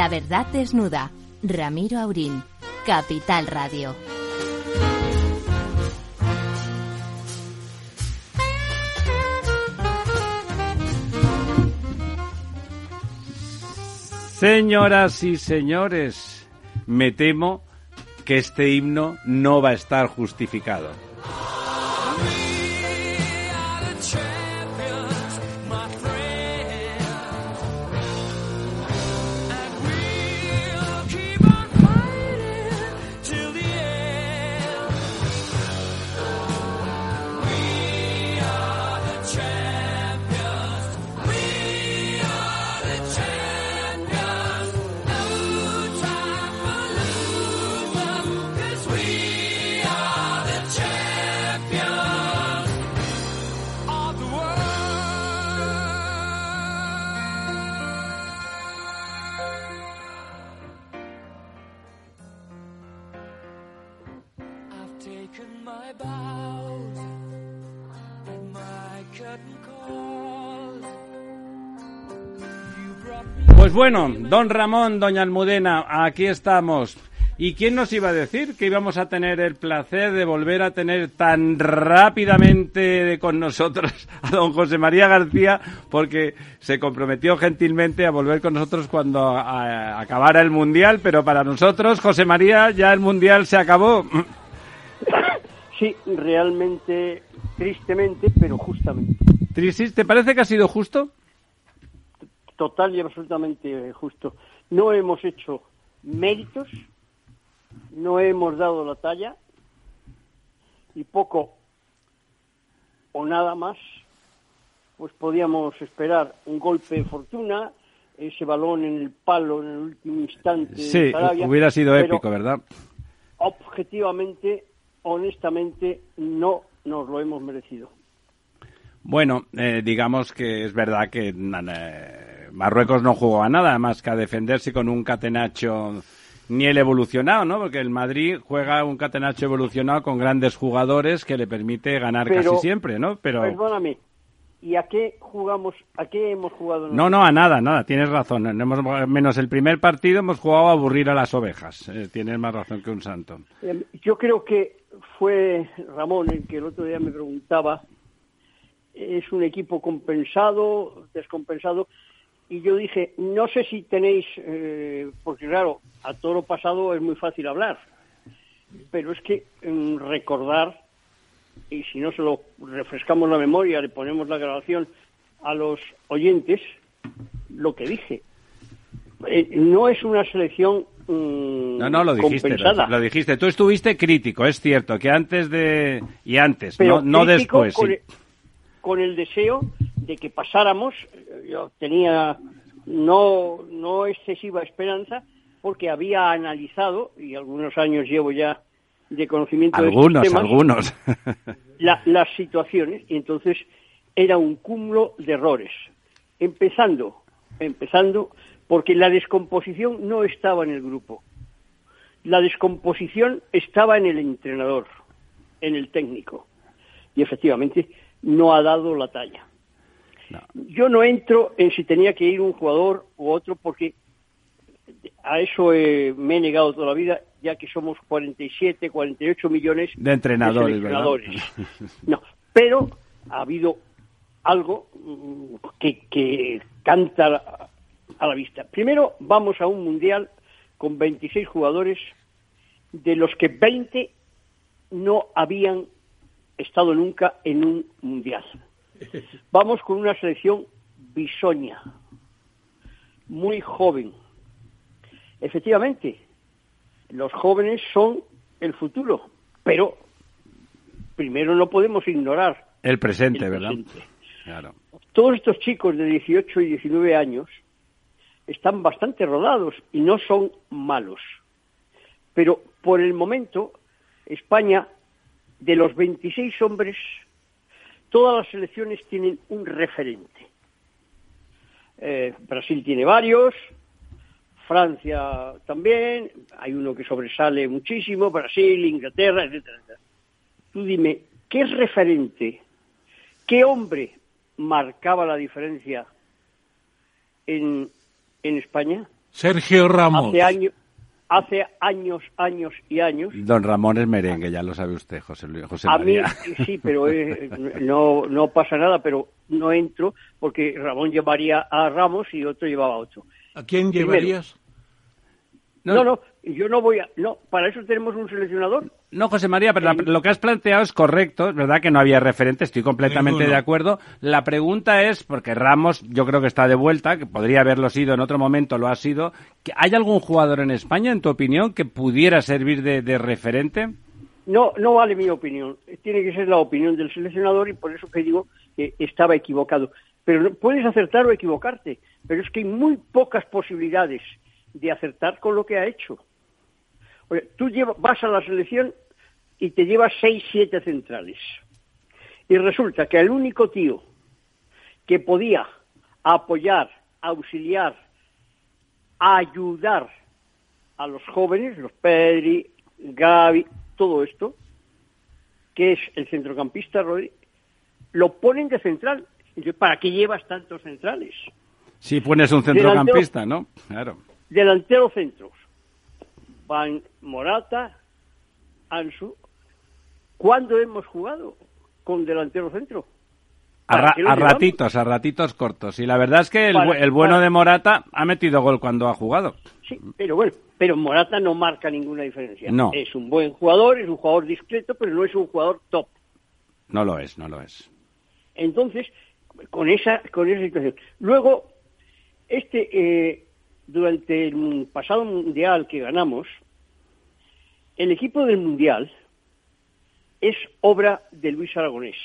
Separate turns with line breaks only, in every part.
La verdad desnuda. Ramiro Aurín. Capital Radio.
Señoras y señores, me temo que este himno no va a estar justificado. Bueno, don Ramón, doña Almudena, aquí estamos. ¿Y quién nos iba a decir que íbamos a tener el placer de volver a tener tan rápidamente con nosotros a don José María García? Porque se comprometió gentilmente a volver con nosotros cuando acabara el Mundial, pero para nosotros, José María, ya el Mundial se acabó.
Sí, realmente, tristemente, pero justamente.
¿Te parece que ha sido justo?
Total y absolutamente justo. No hemos hecho méritos, no hemos dado la talla y poco o nada más, pues podíamos esperar un golpe de fortuna, ese balón en el palo en el último instante.
Sí, hubiera sido épico, ¿verdad?
Objetivamente, honestamente, no nos lo hemos merecido.
Bueno, eh, digamos que es verdad que eh, Marruecos no jugó a nada más que a defenderse con un catenacho ni el evolucionado, ¿no? Porque el Madrid juega un catenacho evolucionado con grandes jugadores que le permite ganar casi siempre, ¿no?
Pero perdóname. ¿Y a qué jugamos? ¿A qué hemos jugado?
No, no, a nada, nada. Tienes razón. Hemos, menos el primer partido hemos jugado a aburrir a las ovejas. Eh, tienes más razón que un santo.
yo creo que fue Ramón el que el otro día me preguntaba es un equipo compensado, descompensado, y yo dije, no sé si tenéis, eh, porque claro, a todo lo pasado es muy fácil hablar, pero es que mm, recordar, y si no se lo refrescamos la memoria, le ponemos la grabación a los oyentes, lo que dije. Eh, no es una selección mm,
no, no, lo dijiste, lo, dijiste. Tú estuviste crítico, es cierto, que antes de... y antes, no, después
con el deseo de que pasáramos. Yo tenía no, no excesiva esperanza porque había analizado, y algunos años llevo ya de conocimiento
algunos,
de
algunos.
las situaciones, y entonces era un cúmulo de errores. Empezando, empezando, porque la descomposición no estaba en el grupo. La descomposición estaba en el entrenador, en el técnico. Y efectivamente, no ha dado la talla. Yo no entro en si tenía que ir un jugador u otro porque a eso eh, me he negado toda la vida, ya que somos 47, 48 millones
de entrenadores.
no, pero ha habido algo mm, que, que canta a la vista. Primero vamos a un mundial con 26 jugadores, de los que 20 no habían estado nunca en un mundial. Vamos con una selección bisoña, muy joven. Efectivamente, los jóvenes son el futuro, pero primero no podemos ignorar
el presente, ¿verdad?
Claro. Todos estos chicos de 18 y 19 años están bastante rodados y no son malos. Pero por el momento España de los 26 hombres, todas las selecciones tienen un referente. Eh, Brasil tiene varios, Francia también, hay uno que sobresale muchísimo, Brasil, Inglaterra, etcétera, Tú dime, ¿qué referente, qué hombre marcaba la diferencia en, en España?
Sergio Ramos.
Hace años, hace años, años y años.
Don Ramón es merengue, ya lo sabe usted, José Luis. José
A
María.
mí sí, pero eh, no, no pasa nada, pero no entro porque Ramón llevaría a Ramos y otro llevaba a otro.
¿A quién
Primero.
llevarías?
No, no, yo no voy a... No, para eso tenemos un seleccionador.
No, José María, pero la- lo que has planteado es correcto. Es verdad que no había referente, estoy completamente
Ninguno.
de acuerdo. La pregunta es, porque Ramos yo creo que está de vuelta, que podría haberlo sido en otro momento, lo ha sido. que ¿Hay algún jugador en España, en tu opinión, que pudiera servir de, de referente?
No, no vale mi opinión. Tiene que ser la opinión del seleccionador y por eso que digo que estaba equivocado. Pero no- puedes acertar o equivocarte, pero es que hay muy pocas posibilidades de acertar con lo que ha hecho. Oye, tú lleva- vas a la selección y te llevas seis, siete centrales. Y resulta que el único tío que podía apoyar, auxiliar, ayudar a los jóvenes, los Pedri, Gavi, todo esto, que es el centrocampista Rodri, lo ponen de central. ¿Para qué llevas tantos centrales?
Si pones un centrocampista, ¿no? Claro.
Delantero centros. Van Morata, Ansu. ¿Cuándo hemos jugado con delantero centro?
A, ratitos, a ratitos cortos. Y la verdad es que el,
Para-
el bueno
para-
de Morata ha metido gol cuando ha jugado.
Sí, pero bueno, pero Morata no marca ninguna diferencia.
No.
Es un buen jugador, es un jugador discreto, pero no es un jugador top.
No lo es, no lo es.
Entonces, con esa, con esa situación. Luego, este, eh, durante el pasado mundial que ganamos, el equipo del mundial es obra de Luis Aragonés.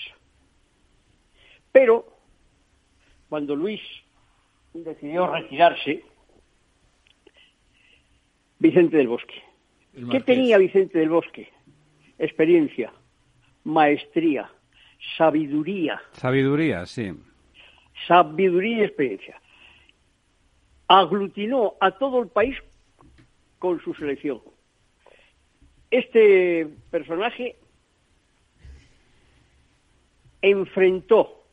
Pero, cuando Luis decidió retirarse, Vicente del Bosque. ¿Qué tenía Vicente del Bosque? Experiencia, maestría, sabiduría,
Sabiduría, sí.
sabiduría y experiencia. Aglutinó a todo el país con su selección. Este personaje enfrentó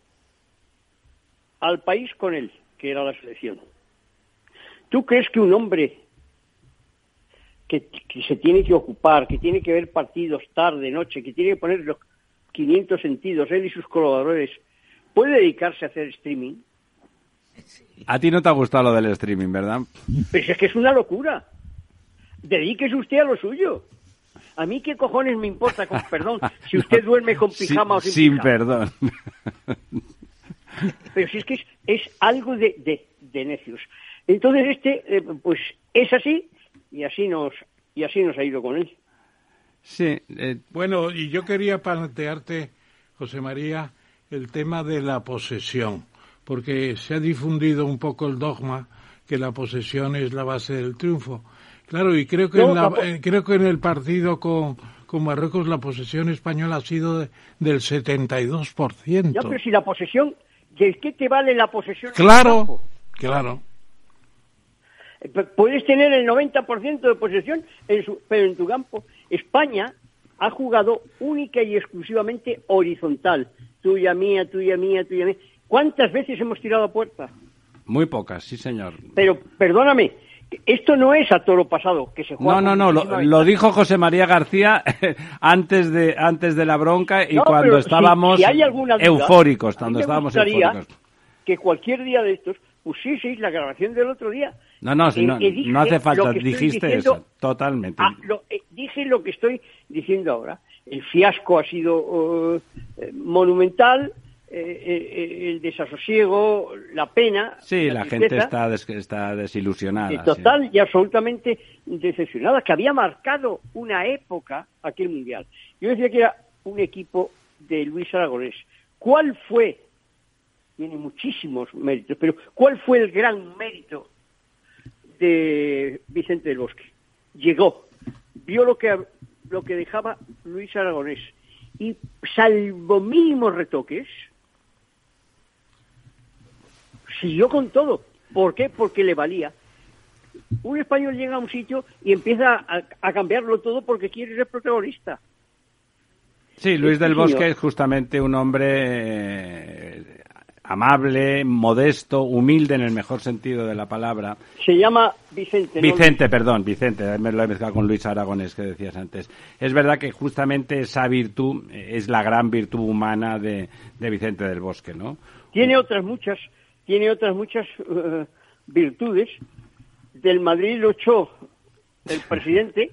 al país con él, que era la selección. ¿Tú crees que un hombre que, que se tiene que ocupar, que tiene que ver partidos tarde, noche, que tiene que poner los 500 sentidos, él y sus colaboradores, puede dedicarse a hacer streaming?
A ti no te ha gustado lo del streaming, ¿verdad?
Pero si es que es una locura. Dedíquese usted a lo suyo. A mí qué cojones me importa, con perdón, si usted duerme con
Sí-
pijama o sin,
sin
pijama.
perdón.
Pero si es que es, es algo de, de, de necios. Entonces este, eh, pues es así y así nos y así nos ha ido con él.
Sí, eh,
Bueno, y yo quería plantearte, José María, el tema de la posesión, porque se ha difundido un poco el dogma que la posesión es la base del triunfo. Claro, y creo que,
No,
en, la- eh, creo que en el partido con, con Marruecos la posesión española ha sido de- del 72%.
Ya, pero si la posesión, ¿de qué te vale la posesión?
Claro, claro.
Eh, Puedes tener el 90% de posesión, en su- pero en tu campo. España ha jugado única y exclusivamente horizontal. Tuya, mía, tuya, mía, tuya, mía. ¿Cuántas veces hemos tirado a puerta?
muy pocas, sí, señor.
Pero, perdóname, esto no es a toro pasado, que se juega...
No, no, no, lo, lo dijo José María García antes de antes de la bronca y
No,
cuando
pero si-
estábamos
si hay alguna duda,
eufóricos, cuando estábamos eufóricos.
que cualquier día de estos pusieseis la grabación del otro día.
No, no, si
en
no,
dije
no hace falta, dijiste
diciendo-
eso, totalmente.
Ah, lo- eh, dije lo que estoy diciendo ahora. El fiasco ha sido eh, eh, monumental, eh, eh, el desasosiego, la pena.
sí, la, gente está, des- está desilusionada.
de
sí.
total y absolutamente decepcionada, que había marcado una época aquel mundial. Yo decía que era un equipo de Luis Aragonés. ¿Cuál fue? Tiene muchísimos méritos, pero ¿cuál fue el gran mérito de Vicente del Bosque? Llegó, vio lo que lo que dejaba Luis Aragonés y salvo mínimos retoques siguió con todo. ¿Por qué? Porque le valía. Un español llega a un sitio y empieza a, a cambiarlo todo porque quiere ser protagonista.
Sí, Luis del Bosque es justamente un hombre eh, amable, modesto, humilde en el mejor sentido de la palabra.
Se llama Vicente.
Vicente, perdón, Vicente, me lo he mezclado con Luis Aragones que decías antes. Es verdad que justamente esa virtud es la gran virtud humana de, Vicente del Bosque, ¿no?
Tiene otras muchas, tiene otras muchas eh, virtudes. Del Madrid lo echó el presidente,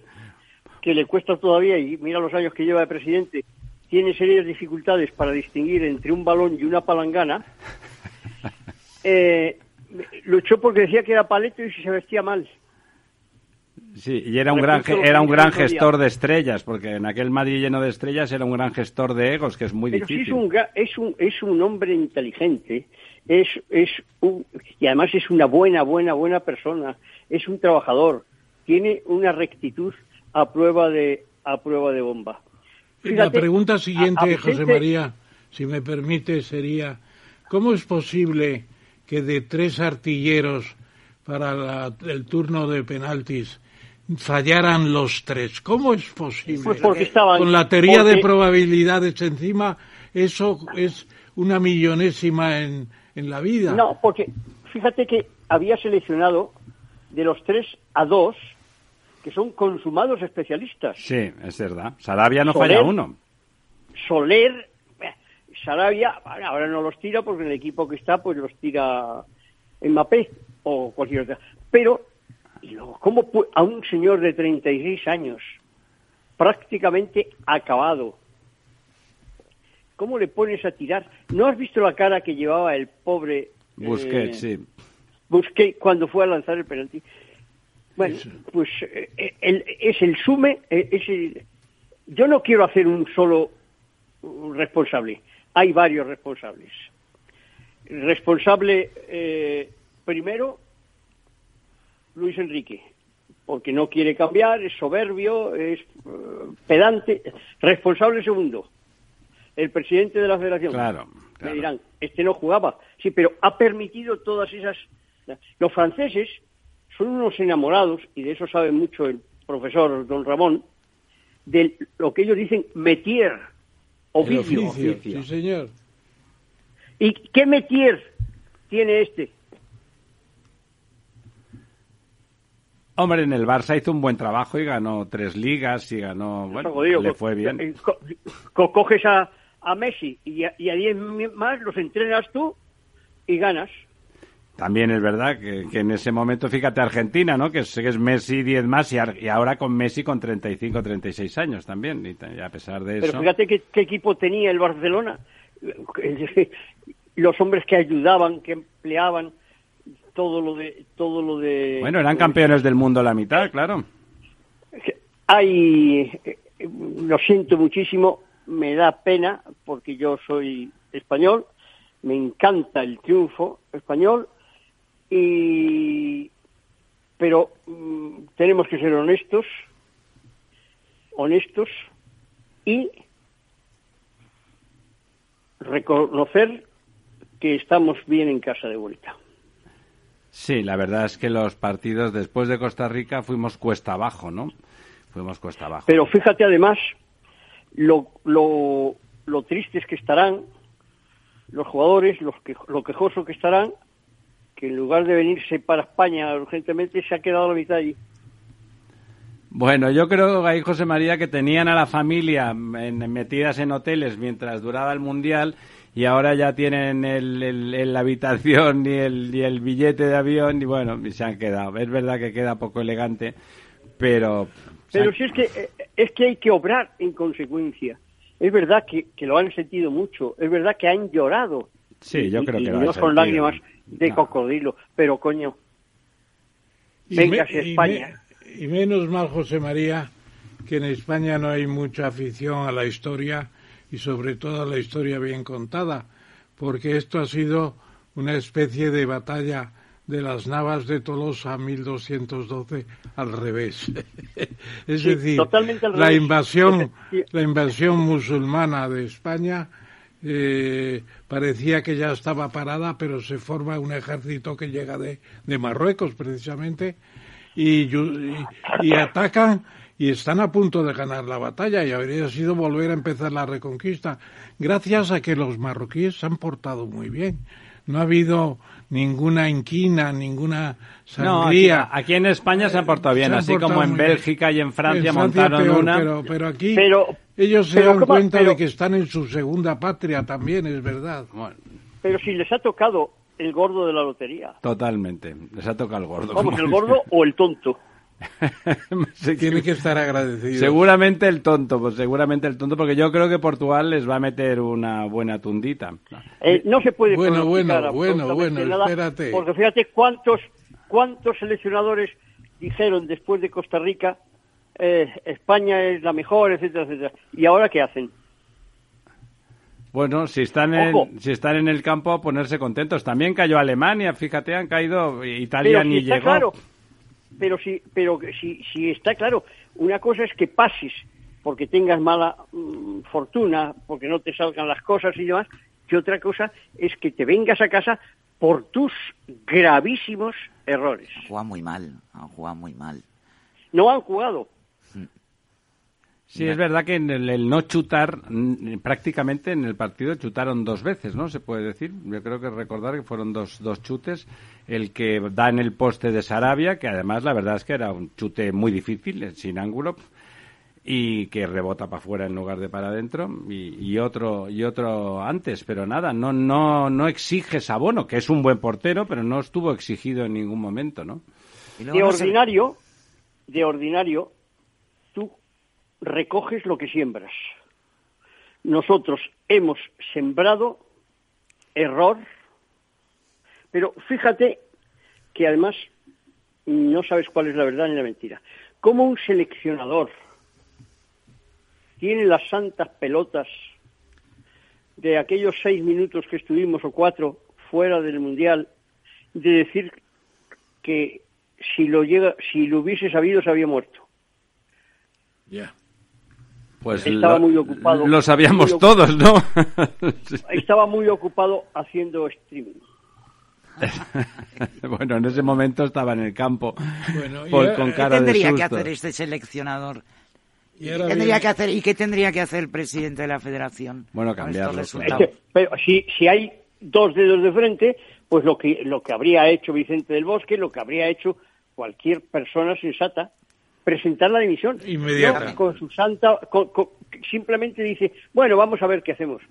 que le cuesta todavía, y mira los años que lleva de presidente, tiene serias dificultades para distinguir entre un balón y una palangana, eh, luchó porque decía que era paleto y se vestía mal.
Sí, y era un gran era un gran gestor de estrellas, porque en aquel Madrid lleno de estrellas era un gran gestor de egos, que es muy difícil.
es un, es un es un hombre inteligente, es es un, y además es una buena buena buena persona, es un trabajador, tiene una rectitud a prueba de a prueba de bomba
la pregunta siguiente, José María, si me permite, sería, ¿cómo es posible que de tres artilleros para el turno de penaltis fallaran los tres? ¿Cómo es posible?
Pues porque estaban,
Con la teoría de probabilidades encima, eso es una millonésima en, en la vida.
No, porque fíjate que había seleccionado de los tres a dos que son consumados especialistas.
Sí, es verdad. Sarabia no falla uno.
Soler, eh, Sarabia, ahora no los tira porque el equipo que está, pues los tira en Mapé o cualquier otra. Pero, ¿cómo a un señor de 36 años, prácticamente acabado, ¿cómo le pones a tirar? ¿No has visto la cara que llevaba el pobre
Busquets, eh, sí.
Busquets cuando fue a lanzar el penalti? Bueno, pues eh, es el sume, eh, yo no quiero hacer un solo responsable, hay varios responsables. Responsable eh, primero, Luis Enrique, porque no quiere cambiar, es soberbio, es pedante. Responsable segundo, el presidente de la federación.
Claro,
Me dirán, este no jugaba. Sí, pero ha permitido todas esas... Los franceses son unos enamorados, y de eso sabe mucho el profesor don Ramón, de lo que ellos dicen metier, oficio.
Sí, señor.
¿Y qué metier tiene este?
Hombre, en el Barça hizo un buen trabajo y ganó tres ligas y ganó, bueno, le fue bien. Eh,
coges a, a Messi y a, y a diez más, los entrenas tú y ganas.
También es verdad que, en ese momento, fíjate, Argentina, ¿no? Que es, que es Messi 10 más y, ahora con Messi con 35, 36 años también, y, a pesar de eso...
Pero fíjate qué, equipo tenía el Barcelona. Los hombres que ayudaban, que empleaban todo lo de... Todo lo de
bueno, eran campeones del mundo la mitad, claro.
Hay... Lo siento muchísimo, me da pena, porque yo soy español, me encanta el triunfo español, y pero mm, tenemos que ser honestos, honestos y reconocer que estamos bien en casa de vuelta.
Sí, la verdad es que los partidos después de Costa Rica fuimos cuesta abajo, ¿no? Fuimos cuesta abajo.
Pero fíjate además lo, lo, lo tristes que estarán los jugadores, los que, lo quejoso que estarán que en lugar de venirse para España urgentemente se ha quedado la mitad allí.
Bueno, yo creo ahí, José María, que tenían a la familia metidas en hoteles mientras duraba el Mundial y ahora ya tienen el, la habitación y el, y el billete de avión y bueno, se han quedado. Es verdad que queda poco elegante, pero...
Pero si es que, eh, es que hay que obrar en consecuencia. Es verdad que, lo han sentido mucho, es verdad que han llorado.
Sí, yo creo que
lo no son lágrimas de cocodrilo, pero coño, venga España.
Y, menos mal, José María, que en España no hay mucha afición a la historia y sobre todo a la historia bien contada, porque esto ha sido una especie de batalla de las Navas de Tolosa 1212 al revés. es decir, la invasión, la invasión musulmana de España eh, parecía que ya estaba parada, pero se forma un ejército que llega de, de Marruecos precisamente y, y, atacan y están a punto de ganar la batalla y habría sido volver a empezar la reconquista, gracias a que los marroquíes se han portado muy bien. no ha habido ninguna inquina, ninguna
no,
sangría.
aquí, aquí en España se han portado bien,
han
así
portado
como en
bien.
Bélgica y en Francia
En Francia
montaron
peor,
una.
Pero, pero aquí
Pero-
ellos se
pero
dan
¿cómo-
cuenta
pero-
de que están en su segunda patria también, es verdad.
Bueno,
Pero si les ha tocado el gordo de la lotería.
totalmente, les ha tocado el gordo.
Vamos, el gordo o el tonto.
Tiene que estar agradecido.
Seguramente el tonto, pues seguramente el tonto, porque yo creo que Portugal les va a meter una buena tundita.
Eh, no se puede
Bueno, bueno, bueno, bueno,
nada,
espérate.
Porque fíjate cuántos, cuántos seleccionadores dijeron después de Costa Rica eh, España es la mejor, etcétera, etcétera. ¿Y ahora qué hacen?
Bueno, si están en, si están en el campo a ponerse contentos. También cayó Alemania, fíjate, han caído Italia
pero si
ni
está
llegó.
claro, pero si, pero si, si está claro, una cosa es que pases porque tengas mala mm, fortuna, porque no te salgan las cosas y demás, y otra cosa es que te vengas a casa por tus gravísimos errores.
Han jugado muy mal, han jugado muy mal.
No han jugado.
Sí, es verdad que en el, el no chutar, prácticamente en el partido chutaron dos veces, ¿no? Se puede decir. Yo creo que recordar que fueron dos, dos chutes. El que da en el poste de Sarabia, que además la verdad es que era un chute muy difícil, eh, sin ángulo, y que rebota para afuera en lugar de para adentro, y, y otro y otro antes, pero nada, no no no exiges abono, que es un buen portero, pero no estuvo exigido en ningún momento, ¿no?
Y
De ordinario, de ordinario, recoges lo que siembras. Nosotros hemos sembrado error, pero fíjate que además no sabes cuál es la verdad ni la mentira. Como un seleccionador tiene las santas pelotas de aquellos seis minutos que estuvimos o cuatro fuera del mundial de decir que si lo llega, si lo hubiese sabido se había muerto.
Ya.
Pues
Estaba
lo,
muy ocupado.
lo sabíamos todos, ¿no?
Estaba muy ocupado haciendo streaming.
bueno, en ese momento estaba en el campo
Bueno, y
por- con
¿Qué
de
tendría que hacer este seleccionador?
Y
¿Qué tendría que hacer, ¿Y qué tendría que hacer el presidente de la federación?
Bueno, cambiarlo,
estos
claro.
resultados?
Pero si, si hay dos dedos de frente, pues lo que, lo que habría hecho Vicente del Bosque, lo que habría hecho cualquier persona sensata, presentar la dimisión.
Inmediata.
No, con su santa, con- con- simplemente dice, bueno, vamos a ver qué hacemos.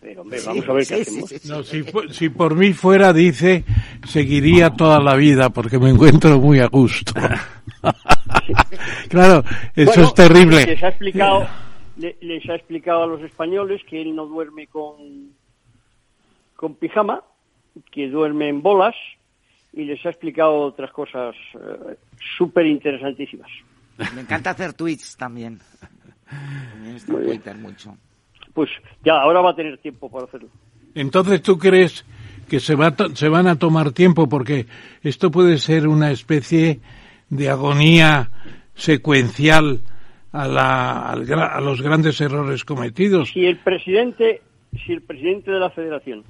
Pero, hombre, vamos a ver qué
Sí,
hacemos.
sí, sí.
No, si, por mí fuera, dice, seguiría toda la vida porque me encuentro muy a gusto. claro, eso
Bueno,
es terrible.
Les ha explicado, le- les ha explicado a los españoles que él no duerme con, con pijama, que duerme en bolas, y les ha explicado otras cosas eh, súper interesantísimas.
Me encanta hacer tweets también. También está en Twitter mucho.
Pues ya, ahora va a tener tiempo para hacerlo.
Entonces, ¿tú crees que se, va se van a tomar tiempo? Porque esto puede ser una especie de agonía secuencial a, la- al gra- a los grandes errores cometidos.
Si el presidente, si el presidente de la Federación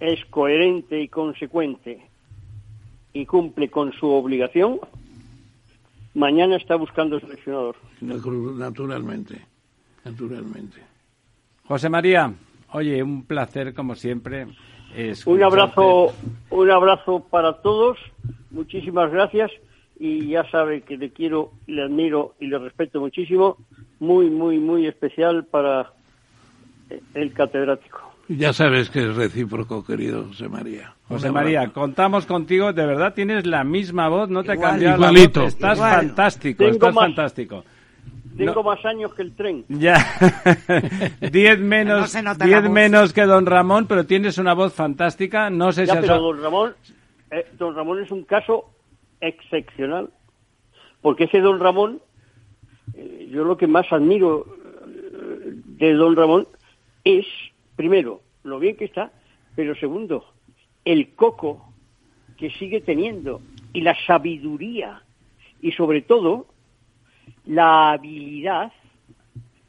es coherente y consecuente y cumple con su obligación, mañana está buscando seleccionador.
Naturalmente, naturalmente.
José María, oye, un placer como siempre.
Un abrazo, un abrazo para todos. Muchísimas gracias y ya sabe que le quiero, le admiro y le respeto muchísimo. Muy, muy, muy especial para el catedrático.
Ya sabes que es recíproco, querido José María.
José María, contamos contigo, de verdad tienes la misma voz, no te ha cambiado
Igualito.
la voz, estás
Igual.
fantástico,
Tengo
estás
más-
fantástico.
Tengo
No.
más años que el tren.
Ya, diez
No
menos,
nota
diez menos que don Ramón, pero tienes una voz fantástica, no sé si
Ya,
has-
pero don Ramón, eh, don Ramón es un caso excepcional, porque ese don Ramón, eh, yo lo que más admiro eh, de don Ramón es, primero, lo bien que está, pero segundo, el coco que sigue teniendo y la sabiduría y sobre todo la habilidad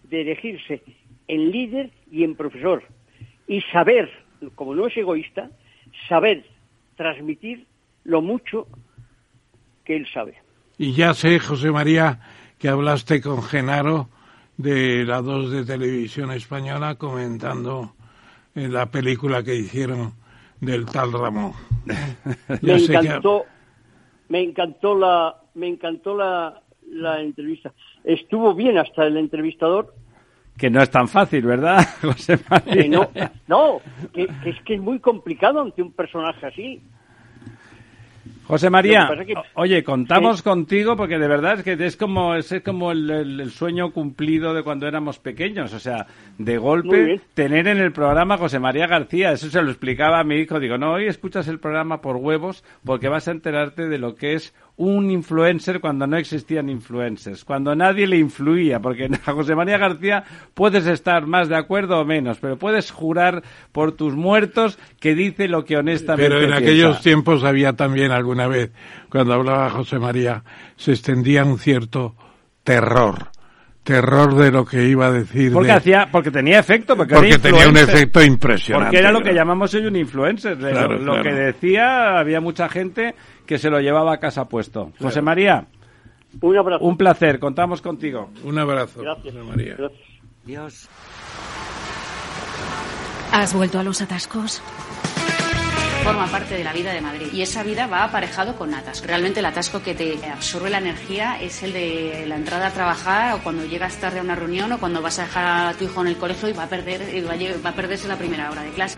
de elegirse en líder y en profesor y saber, como no es egoísta, saber transmitir lo mucho que él sabe.
Y ya sé, José María, que hablaste con Genaro de la 2 de Televisión Española comentando en la película que hicieron del tal Ramón.
me encantó, me encantó la, me encantó la, la entrevista. Estuvo bien hasta el entrevistador.
Que no es tan fácil, ¿verdad, José María?
no, no que, que es que es muy complicado ante un personaje así.
José María, oye, contamos contigo porque de verdad es que es como es como el, sueño cumplido de cuando éramos pequeños, o sea, de golpe tener en el programa José María García, eso se lo explicaba a mi hijo, digo, no, hoy escuchas el programa por huevos porque vas a enterarte de lo que es un influencer cuando no existían influencers, cuando nadie le influía, porque a José María García puedes estar más de acuerdo o menos, pero puedes jurar por tus muertos que dice lo que honestamente
Pero en aquellos tiempos había también alguna vez, cuando hablaba José María, se extendía un cierto terror terror de lo que iba a decir.
Porque hacía, porque tenía efecto, porque,
tenía un efecto impresionante.
Porque era lo que llamamos hoy un influencer. lo, que decía, había mucha gente que se lo llevaba a casa puesto. José María.
Un abrazo.
Un placer, contamos contigo.
Un abrazo. Gracias, José María.
Dios.
¿Has vuelto a los atascos?
forma parte de la vida de Madrid y esa vida va aparejado con atasco. Realmente el atasco que te absorbe la energía es el de la entrada a trabajar o cuando llegas tarde a una reunión o cuando vas a dejar a tu hijo en el colegio y va a perder va a perderse la primera hora de clase.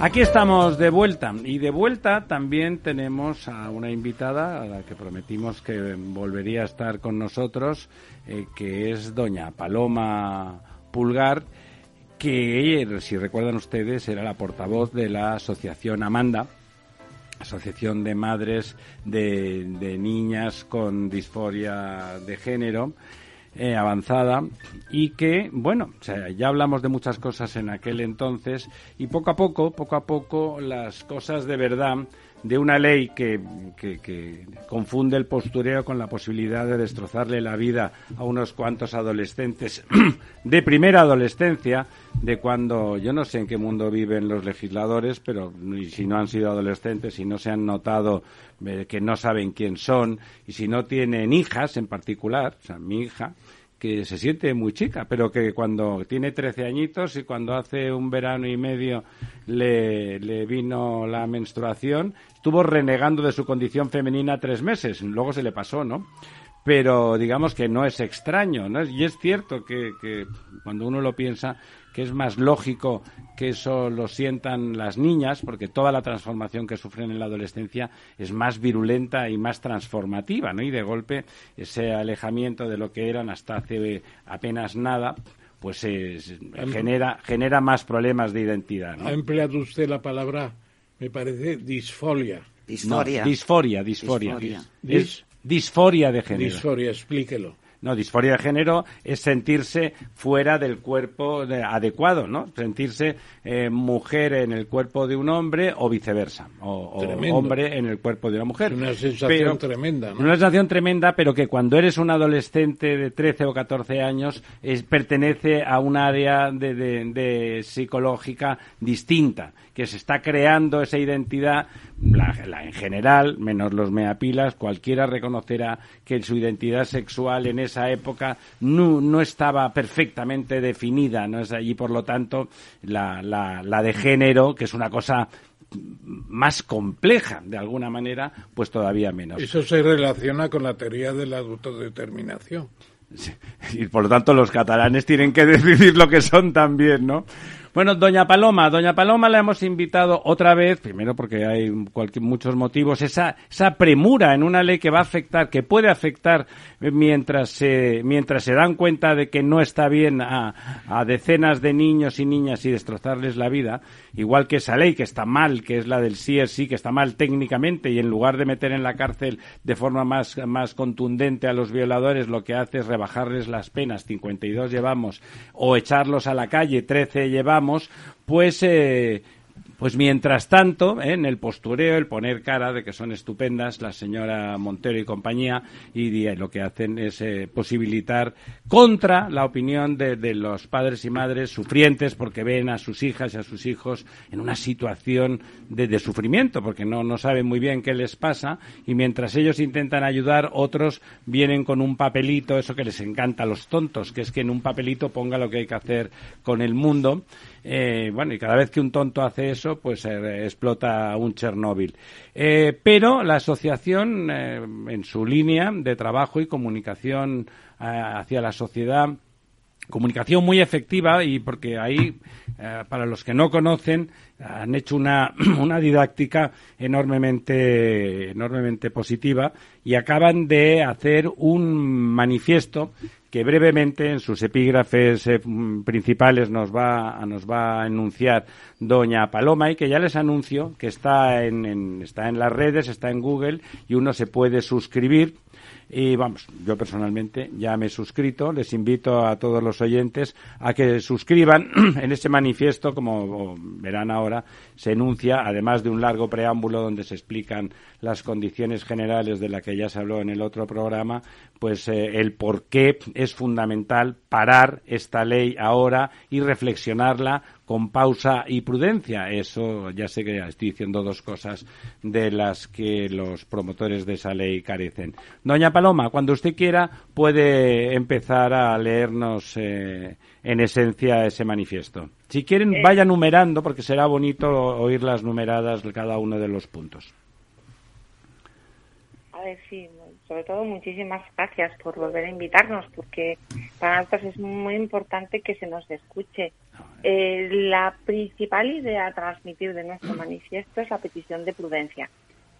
Aquí estamos de vuelta. Y de vuelta también tenemos a una invitada a la que prometimos que volvería a estar con nosotros, eh, que es doña Paloma Pulgar, que, si recuerdan ustedes, era la portavoz de la asociación Amanda, Asociación de Madres de, Niñas con Disforia de Género, eh, avanzada y que, bueno, ya hablamos de muchas cosas en aquel entonces y poco a poco, poco a poco, las cosas de verdad de una ley que, que, confunde el postureo con la posibilidad de destrozarle la vida a unos cuantos adolescentes de primera adolescencia, de cuando yo no sé en qué mundo viven los legisladores, pero si no han sido adolescentes, si no se han notado eh, que no saben quién son, y si no tienen hijas en particular, o sea, mi hija, que se siente muy chica, pero que cuando tiene 13 añitos y cuando hace un verano y medio le, le, vino la menstruación, estuvo renegando de su condición femenina tres meses, luego se le pasó, ¿no? Pero digamos que no es extraño, ¿no? Y es cierto que, que cuando uno lo piensa, que es más lógico que eso lo sientan las niñas, porque toda la transformación que sufren en la adolescencia es más virulenta y más transformativa, ¿no? Y de golpe ese alejamiento de lo que eran hasta hace apenas nada, pues genera, genera más problemas de identidad. ¿no?
Ha empleado usted la palabra, me parece, disfolia.
Disforia.
disforia, disforia. disforia de género.
Disforia, explíquelo.
No, disforia de género es sentirse fuera del cuerpo adecuado, ¿no? Sentirse eh, mujer en el cuerpo de un hombre o viceversa, o, hombre en el cuerpo de una mujer.
Una sensación tremenda, ¿no?
Una sensación tremenda, pero que cuando eres un adolescente de 13 o 14 años pertenece a un área de psicológica distinta que se está creando esa identidad, la, en general, menos los meapilas, cualquiera reconocerá que su identidad sexual en esa época no, no estaba perfectamente definida, ¿no? Es allí, por lo tanto, la, la, la de género, que es una cosa más compleja, de alguna manera, pues todavía menos.
Eso se relaciona con la teoría de la autodeterminación.
Y por lo tanto los catalanes tienen que decidir lo que son también, ¿no? Bueno, doña Paloma, doña Paloma la hemos invitado otra vez, primero porque hay muchos motivos, esa, esa premura en una ley que va a afectar, que puede afectar mientras se, mientras se dan cuenta de que no está bien a, a decenas de niños y niñas y destrozarles la vida, igual que esa ley que está mal, que es la del sí es sí, que está mal técnicamente y en lugar de meter en la cárcel de forma más, más contundente a los violadores, lo que hace es rebajarles las penas, 52 llevamos, o echarlos a la calle, 13 llevamos, pues eh, pues mientras tanto, ¿eh? en el postureo, el poner cara de que son estupendas la señora Montero y compañía, y, lo que hacen es eh, posibilitar contra la opinión de, los padres y madres sufrientes porque ven a sus hijas y a sus hijos en una situación de, sufrimiento, porque no, no saben muy bien qué les pasa, y mientras ellos intentan ayudar, otros vienen con un papelito, eso que les encanta a los tontos, que es que en un papelito ponga lo que hay que hacer con el mundo. Eh, bueno, y cada vez que un tonto hace eso, pues eh, explota un Chernóbil. Eh, pero la asociación, en su línea de trabajo y comunicación hacia la sociedad, comunicación muy efectiva y porque ahí, para los que no conocen, han hecho una, una didáctica enormemente, enormemente positiva y acaban de hacer un manifiesto que brevemente en sus epígrafes eh, principales nos va, nos va a enunciar doña Paloma y que ya les anuncio que está en, está en las redes, está en Google y uno se puede suscribir y vamos, yo personalmente ya me he suscrito, les invito a todos los oyentes a que suscriban. En este manifiesto, como verán ahora, se enuncia, además de un largo preámbulo donde se explican las condiciones generales de la que ya se habló en el otro programa, pues eh, el por qué es fundamental parar esta ley ahora y reflexionarla con pausa y prudencia. Eso ya sé que estoy diciendo dos cosas de las que los promotores de esa ley carecen. Doña Paloma, cuando usted quiera puede empezar a leernos eh, en esencia ese manifiesto. Si quieren, eh. vaya numerando porque será bonito oír las numeradas de cada uno de los puntos.
A ver, sí, sobre todo muchísimas gracias por volver a invitarnos, porque para nosotros es muy importante que se nos escuche. Eh, la principal idea a transmitir de nuestro manifiesto es la petición de prudencia.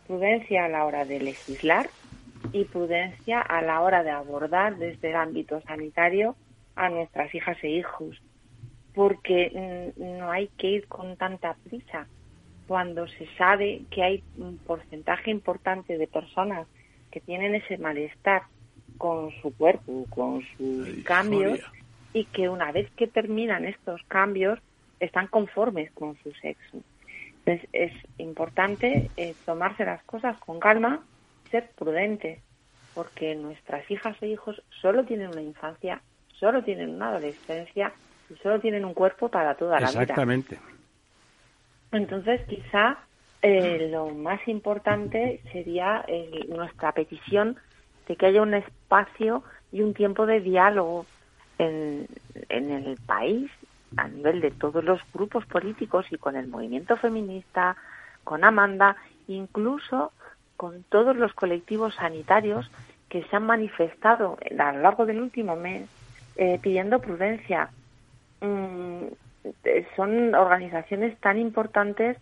Prudencia a la hora de legislar y prudencia a la hora de abordar desde el ámbito sanitario a nuestras hijas e hijos. porque mm, no hay que ir con tanta prisa cuando se sabe que hay un porcentaje importante de personas que tienen ese malestar con su cuerpo, con sus cambios, y que una vez que terminan estos cambios están conformes con su sexo. Entonces es importante eh, tomarse las cosas con calma, ser prudentes, porque nuestras hijas e hijos solo tienen una infancia, solo tienen una adolescencia y solo tienen un cuerpo para toda la vida.
Exactamente.
Entonces, quizá eh, lo más importante sería eh, nuestra petición de que haya un espacio y un tiempo de diálogo en, en el país a nivel de todos los grupos políticos y con el movimiento feminista, con Amanda, incluso con todos los colectivos sanitarios que se han manifestado a lo largo del último mes eh, pidiendo prudencia. Mm, son organizaciones tan importantes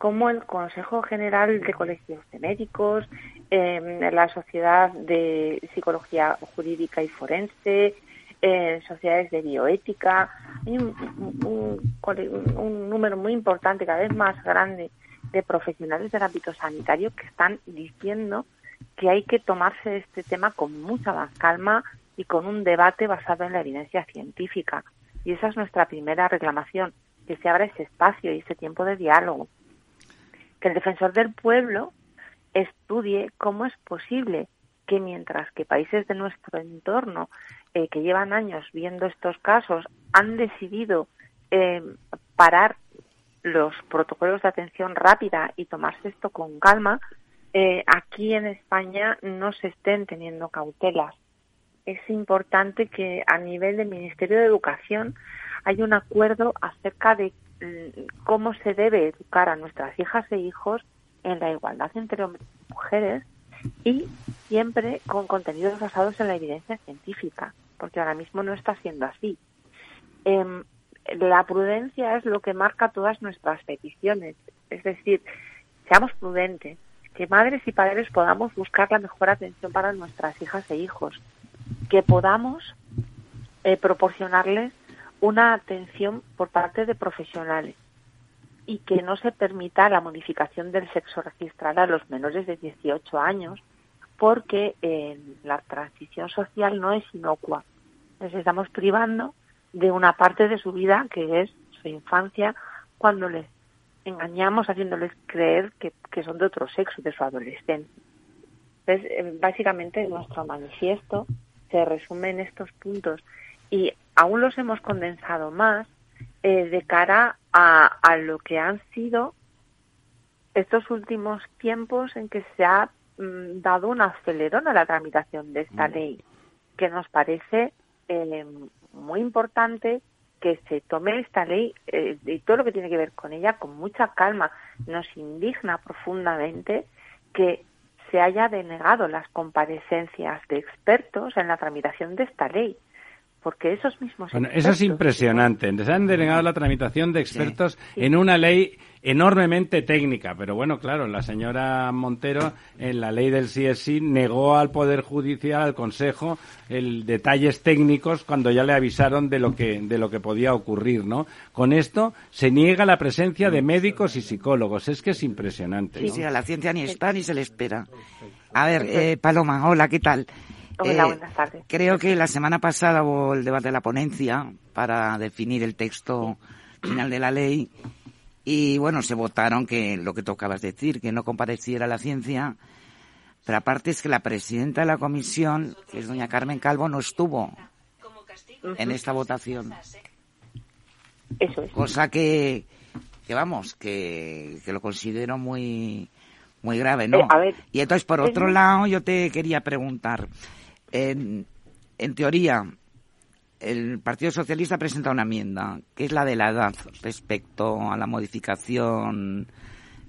como el Consejo General de Colegios de Médicos, eh, la Sociedad de Psicología Jurídica y Forense, eh, sociedades de bioética. Hay un, un, número muy importante, cada vez más grande, de profesionales del ámbito sanitario que están diciendo que hay que tomarse este tema con mucha más calma y con un debate basado en la evidencia científica. Y esa es nuestra primera reclamación, que se abra ese espacio y ese tiempo de diálogo. Que el defensor del pueblo estudie cómo es posible que mientras que países de nuestro entorno eh, que llevan años viendo estos casos han decidido eh, parar los protocolos de atención rápida y tomarse esto con calma, eh, aquí en España no se estén teniendo cautelas. Es importante que a nivel del Ministerio de Educación haya un acuerdo acerca de mm, cómo se debe educar a nuestras hijas e hijos en la igualdad entre hombres y mujeres y siempre con contenidos basados en la evidencia científica, porque ahora mismo no está siendo así. Em, la prudencia es lo que marca todas nuestras peticiones, es decir, seamos prudentes, que madres y padres podamos buscar la mejor atención para nuestras hijas e hijos, que podamos eh, proporcionarles una atención por parte de profesionales y que no se permita la modificación del sexo registral a los menores de 18 años porque eh, la transición social no es inocua. Les estamos privando de una parte de su vida que es su infancia cuando les engañamos haciéndoles creer que, son de otro sexo, de su adolescencia. Entonces, eh, básicamente nuestro manifiesto se resume en estos puntos y aún los hemos condensado más eh, de cara a, a lo que han sido estos últimos tiempos en que se ha mm, dado un acelerón a la tramitación de esta mm. ley, que nos parece eh, muy importante que se tome esta ley eh, y todo lo que tiene que ver con ella con mucha calma. Nos indigna profundamente que se haya denegado las comparecencias de expertos en la tramitación de esta ley porque esos mismos
bueno, eso es impresionante. se han denegado la tramitación de expertos en una ley enormemente técnica. Pero bueno claro la señora Montero en la ley del CSI negó al poder judicial al consejo el detalles técnicos cuando ya le avisaron de lo que de lo que podía ocurrir no con esto se niega la presencia de médicos y psicólogos. Es que es impresionante
sí sí a la ciencia ni está ni se le espera. A ver eh, Paloma hola qué tal
Hola, eh, buenas tardes.
Creo que la semana pasada hubo el debate de la ponencia para definir el texto final de la ley y bueno, se votaron que lo que tocabas decir, que no compareciera la ciencia, pero aparte es que la presidenta de la comisión, que es doña Carmen Calvo, no estuvo en esta votación.
Eso es.
Cosa que, que vamos, que, que lo considero muy, muy grave, ¿no?
Eh,
y entonces, por otro lado, yo te quería preguntar, en, en teoría, el Partido Socialista presenta una enmienda, que es la de la edad respecto a la modificación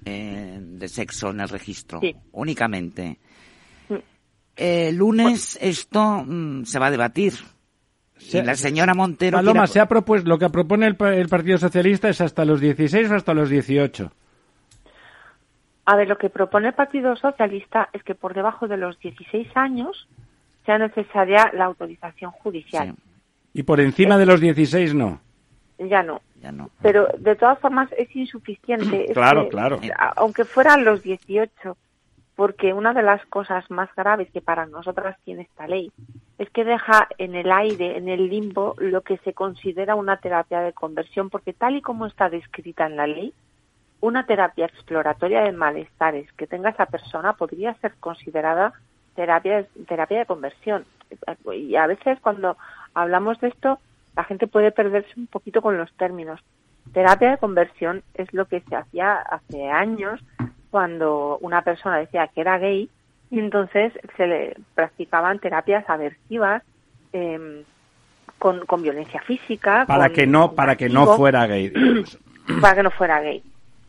eh, de sexo en el registro, únicamente. El lunes esto mm, se va a debatir. la señora Montero.
Paloma, se ha propuesto, lo que propone el, el, Partido Socialista es hasta los 16 o hasta los 18.
A ver, lo que propone el Partido Socialista es que por debajo de los 16 años sea necesaria la autorización judicial.
¿Y por encima de los 16 no?
Ya no.
Ya no.
Pero de todas formas es insuficiente. Es
Claro,
que,
claro.
Aunque fueran los 18, porque una de las cosas más graves que para nosotras tiene esta ley es que deja en el aire, en el limbo, lo que se considera una terapia de conversión, porque tal y como está descrita en la ley, una terapia exploratoria de malestares que tenga esa persona podría ser considerada terapia, terapia de conversión. Y a veces cuando hablamos de esto, la gente puede perderse un poquito con los términos. Terapia de conversión es lo que se hacía hace años cuando una persona decía que era gay y entonces se le practicaban terapias aversivas em, con, con violencia física.
Para
con-
que no, para que no fuera gay.
para que no fuera gay.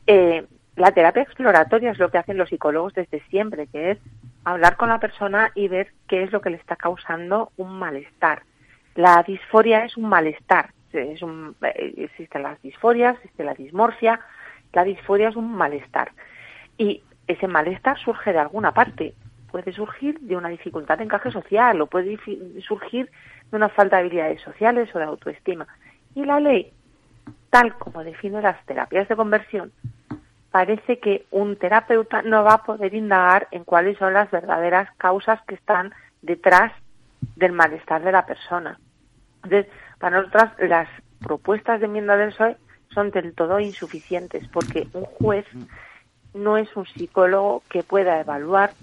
Eh, la terapia exploratoria es lo que hacen los psicólogos desde siempre, que es hablar con la persona y ver qué es lo que le está causando un malestar. La disforia es un malestar. Es eh, existen las disforias, existe la dismorfia. La disforia es un malestar. Y ese malestar surge de alguna parte. Puede surgir de una dificultad de encaje social o puede surgir de una falta de habilidades sociales o de autoestima. Y la ley tal como define las terapias de conversión, parece que un terapeuta no va a poder indagar en cuáles son las verdaderas causas que están detrás del malestar de la persona. Entonces, para nosotras las propuestas de enmienda del PSOE son del todo insuficientes porque un juez no es un psicólogo que pueda evaluar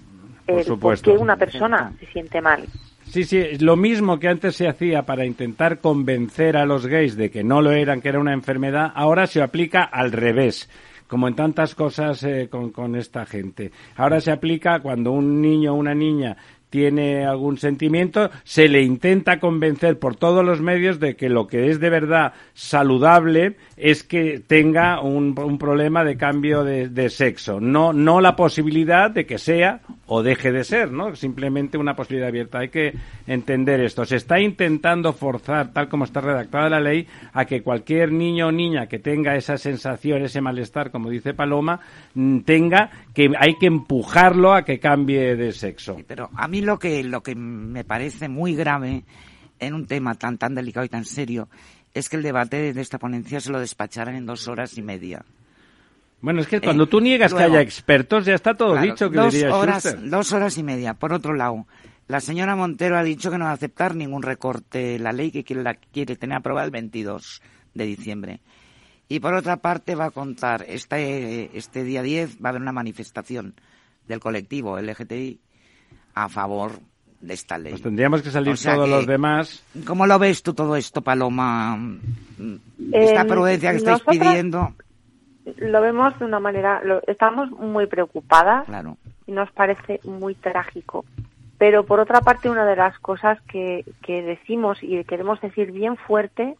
el por qué una persona se siente mal.
Sí, sí, lo mismo que antes se hacía para intentar convencer a los gays de que no lo eran, que era una enfermedad, ahora se aplica al revés, como en tantas cosas eh, con, con esta gente. Ahora se aplica cuando un niño o una niña tiene algún sentimiento, se le intenta convencer por todos los medios de que lo que es de verdad saludable es que tenga un, problema de cambio de, de sexo, no, no la posibilidad de que sea o deje de ser, ¿no? Simplemente una posibilidad abierta. Hay que entender esto. Se está intentando forzar, tal como está redactada la ley, a que cualquier niño o niña que tenga esa sensación, ese malestar, como dice Paloma, mm, tenga que hay que empujarlo a que cambie de sexo.
Pero a mí lo que, lo que me parece muy grave en un tema tan, tan delicado y tan serio es que el debate de esta ponencia se lo despacharan en dos horas y media.
Bueno, es que cuando tú niegas que haya expertos, ya está todo
Claro,
dicho, que
dos
diría
horas,
Schuster.
dos horas y media. Por otro lado, la señora Montero ha dicho que no va a aceptar ningún recorte la ley que quiere, la quiere tener aprobada el 22 de diciembre. Y por otra parte va a contar, este, este día 10 va a haber una manifestación del colectivo LGTBI a favor de esta ley.
Pues tendríamos que salir
O sea
todos
que-
los demás.
¿Cómo lo ves tú todo esto, Paloma? Esta
Eh,
prudencia que estáis pidiendo.
Lo vemos de una manera, lo- estamos muy preocupadas
Claro.
y nos parece muy trágico. Pero por otra parte, una de las cosas que, que decimos y queremos decir bien fuerte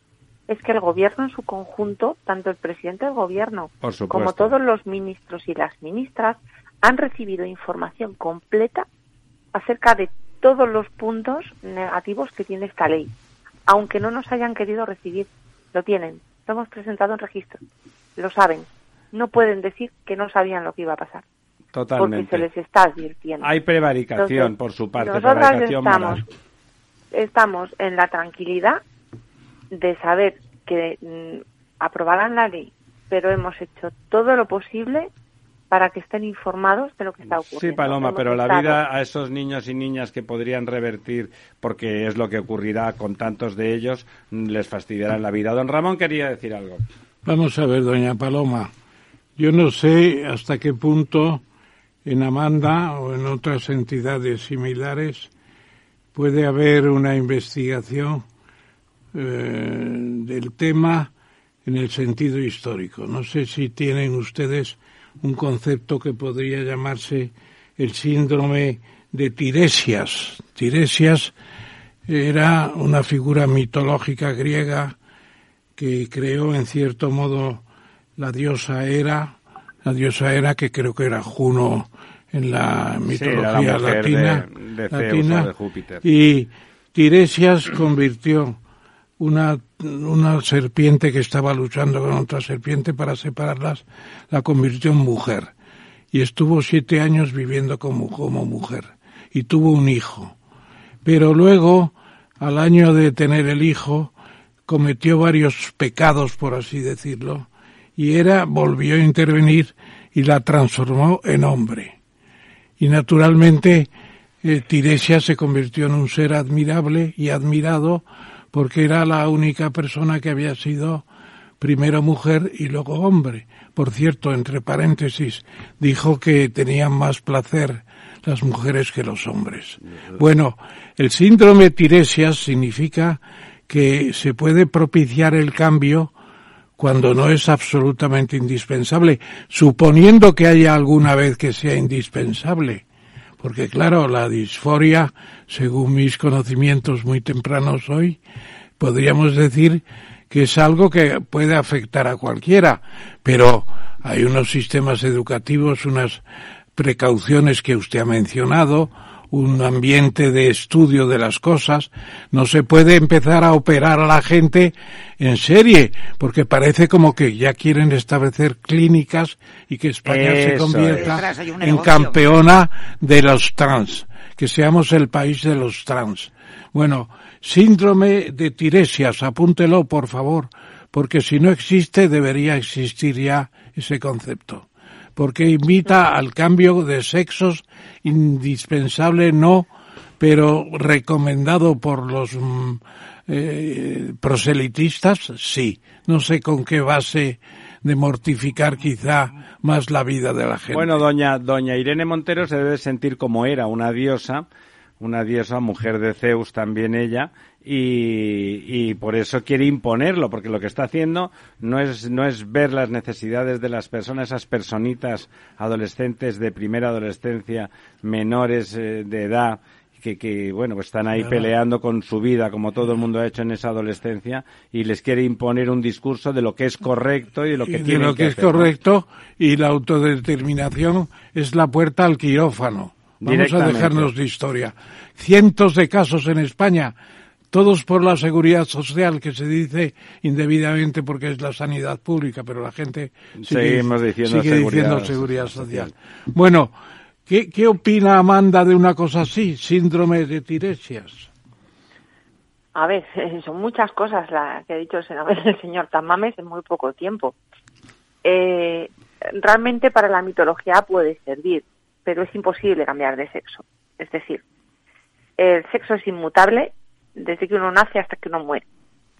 es que el gobierno en su conjunto, tanto el presidente del gobierno como todos los ministros y las ministras, han recibido información completa acerca de todos los puntos negativos que tiene esta ley. Aunque no nos hayan querido recibir, lo tienen. Lo hemos presentado en registro. Lo saben. No pueden decir que no sabían lo que iba a pasar. Porque
Totalmente.
se les está advirtiendo.
Hay prevaricación
Entonces,
por su parte, prevaricación
estamos,
moral.
estamos en la tranquilidad de saber que mm, aprobarán la ley, pero hemos hecho todo lo posible para que estén informados de lo que está ocurriendo.
Sí, Paloma,
Hemos
pero la vida a esos niños y niñas que podrían revertir, porque es lo que ocurrirá con tantos de ellos, les fastidiará la vida. Don Ramón quería decir algo.
Vamos a ver, doña Paloma. Yo no sé hasta qué punto en Amanda o en otras entidades similares puede haber una investigación eh, del tema en el sentido histórico. No sé si tienen ustedes un concepto que podría llamarse el síndrome de Tiresias. Tiresias era una figura mitológica griega que creó en cierto modo la diosa Hera, la diosa Hera que creo que era Juno en la
Sí, era la
mitología latina,
de- de Zeus
latina,
o de Júpiter.
y Tiresias convirtió una, una serpiente que estaba luchando con otra serpiente para separarlas, la convirtió en mujer y estuvo siete años viviendo como, como mujer y tuvo un hijo. Pero luego, al año de tener el hijo, cometió varios pecados, por así decirlo, y era volvió a intervenir y la transformó en hombre. Y naturalmente eh, Tiresia se convirtió en un ser admirable y admirado porque era la única persona que había sido primero mujer y luego hombre. Por cierto, entre paréntesis, dijo que tenían más placer las mujeres que los hombres. Bueno, el síndrome Tiresias significa que se puede propiciar el cambio cuando no es absolutamente indispensable, suponiendo que haya alguna vez que sea indispensable. Porque claro, la disforia, según mis conocimientos muy tempranos hoy, podríamos decir que es algo que puede afectar a cualquiera, pero hay unos sistemas educativos, unas precauciones que usted ha mencionado, un ambiente de estudio de las cosas, no se puede empezar a operar a la gente en serie, porque parece como que ya quieren establecer clínicas y que España se convierta en campeona de los trans, que seamos el país de los trans. Bueno, síndrome de Tiresias, apúntelo por favor, porque si no existe debería existir ya ese concepto porque invita al cambio de sexos indispensable no, pero recomendado por los mm, eh, proselitistas, sí. No sé con qué base de mortificar quizá más la vida de la gente.
Bueno, doña, doña Irene Montero se debe sentir como era, una diosa, una diosa, mujer de Zeus también ella, y, y, por eso quiere imponerlo, porque lo que está haciendo no es, no es ver las necesidades de las personas, esas personitas adolescentes de primera adolescencia, menores eh, de edad, que, que, bueno, pues están ahí peleando con su vida, como todo el mundo ha hecho en esa adolescencia, y les quiere imponer un discurso de lo que es correcto y de lo que
tiene lo que, es correcto, y la autodeterminación es la puerta al quirófano. Vamos a dejarnos de historia. Cientos de casos en España todos por la seguridad social, que se dice indebidamente porque es la sanidad pública, pero la gente sigue, diciendo, seguridad, social. Bueno, ¿qué, ¿qué opina Amanda de una cosa así, síndrome de Tiresias?
A ver, son muchas cosas las que ha dicho el señor Tamames en muy poco tiempo. Eh, realmente para la mitología puede servir, pero es imposible cambiar de sexo. Es decir, el sexo es inmutable desde que uno nace hasta que uno muere.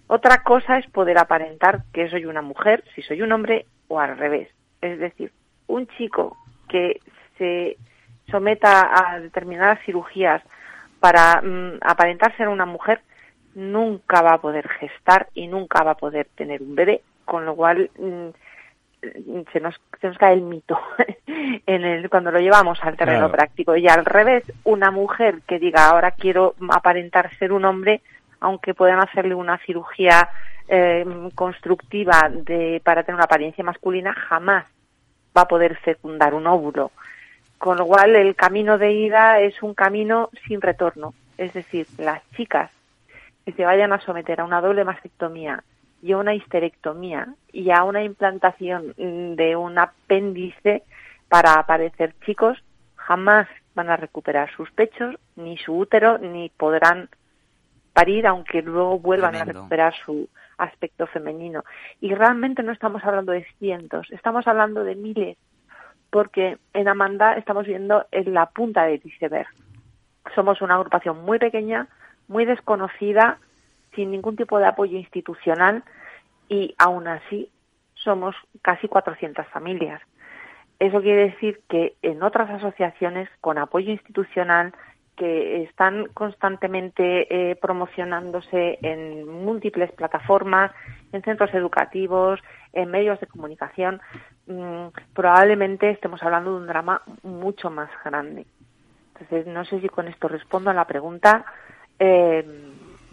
Otra cosa es poder aparentar que soy una mujer, si soy un hombre, o al revés. Es decir, un chico que se someta a determinadas cirugías para mm, aparentar ser una mujer, nunca va a poder gestar y nunca va a poder tener un bebé, con lo cual mm, se nos, se nos cae el mito en el, cuando lo llevamos al terreno práctico. Y al revés, una mujer que diga ahora quiero aparentar ser un hombre, aunque puedan hacerle una cirugía eh, constructiva de, para tener una apariencia masculina, jamás va a poder fecundar un óvulo. Con lo cual, el camino de ida es un camino sin retorno. Es decir, las chicas que se vayan a someter a una doble mastectomía y a una histerectomía y a una implantación mm, de un apéndice para aparecer chicos, jamás van a recuperar sus pechos, ni su útero, ni podrán parir, aunque luego vuelvan a recuperar su aspecto femenino. Y realmente no estamos hablando de cientos, estamos hablando de miles, porque en Amanda estamos viendo en la punta del iceberg. Somos una agrupación muy pequeña, muy desconocida, sin ningún tipo de apoyo institucional y aún así somos casi 400 familias. Eso quiere decir que en otras asociaciones con apoyo institucional que están constantemente eh, promocionándose en múltiples plataformas, en centros educativos, en medios de comunicación, mm, probablemente estemos hablando de un drama mucho más grande. Entonces, no sé si con esto respondo a la pregunta. Eh,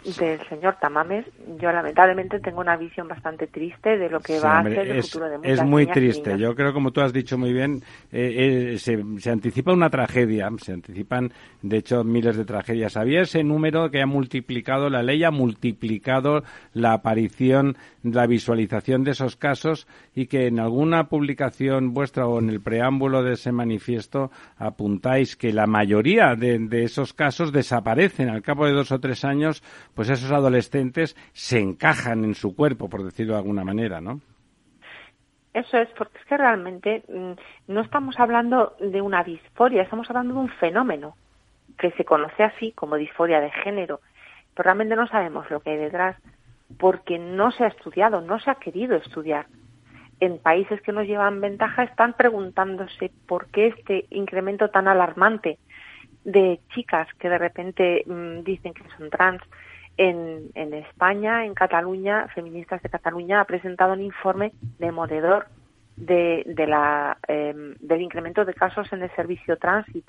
del señor Tamames, yo lamentablemente tengo una visión bastante triste de lo que va a ser el futuro de muchas
Es muy triste. Yo creo, como tú has dicho muy bien, eh, eh, se, se, anticipa una tragedia. Se anticipan, de hecho, miles de tragedias. Había ese número que ha multiplicado, la ley ha multiplicado la aparición, la visualización de esos casos y que en alguna publicación vuestra o en el preámbulo de ese manifiesto apuntáis que la mayoría de, de esos casos desaparecen al cabo de dos o tres años pues esos adolescentes se encajan en su cuerpo, por decirlo de alguna manera, ¿no?
Eso es, porque es que realmente mm, no estamos hablando de una disforia, estamos hablando de un fenómeno que se conoce así como disforia de género, pero realmente no sabemos lo que hay detrás porque no se ha estudiado, no se ha querido estudiar. En países que nos llevan ventaja están preguntándose por qué este incremento tan alarmante de chicas que de repente mm, dicen que son trans. En, en, España, en Cataluña, Feministas de Cataluña ha presentado un informe demoledor de, de la, em, del incremento de casos en el servicio transit.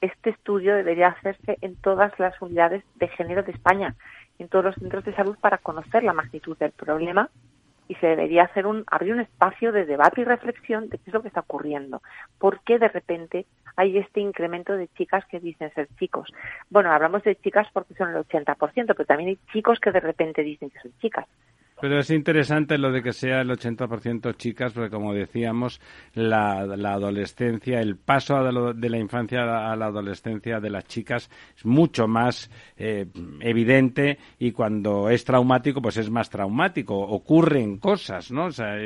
Este estudio debería hacerse en todas las unidades de género de España, en todos los centros de salud para conocer la magnitud del problema y se debería hacer un abrir un espacio de debate y reflexión de qué es lo que está ocurriendo. ¿Por qué de repente hay este incremento de chicas que dicen ser chicos? Bueno, hablamos de chicas porque son el 80%, pero también hay chicos que de repente dicen que son chicas.
Pero es interesante lo de que sea el 80% chicas, porque como decíamos, la, adolescencia, el paso de, la infancia a la adolescencia de las chicas es mucho más eh, evidente y cuando es traumático, pues es más traumático. Ocurren cosas, ¿no? O sea,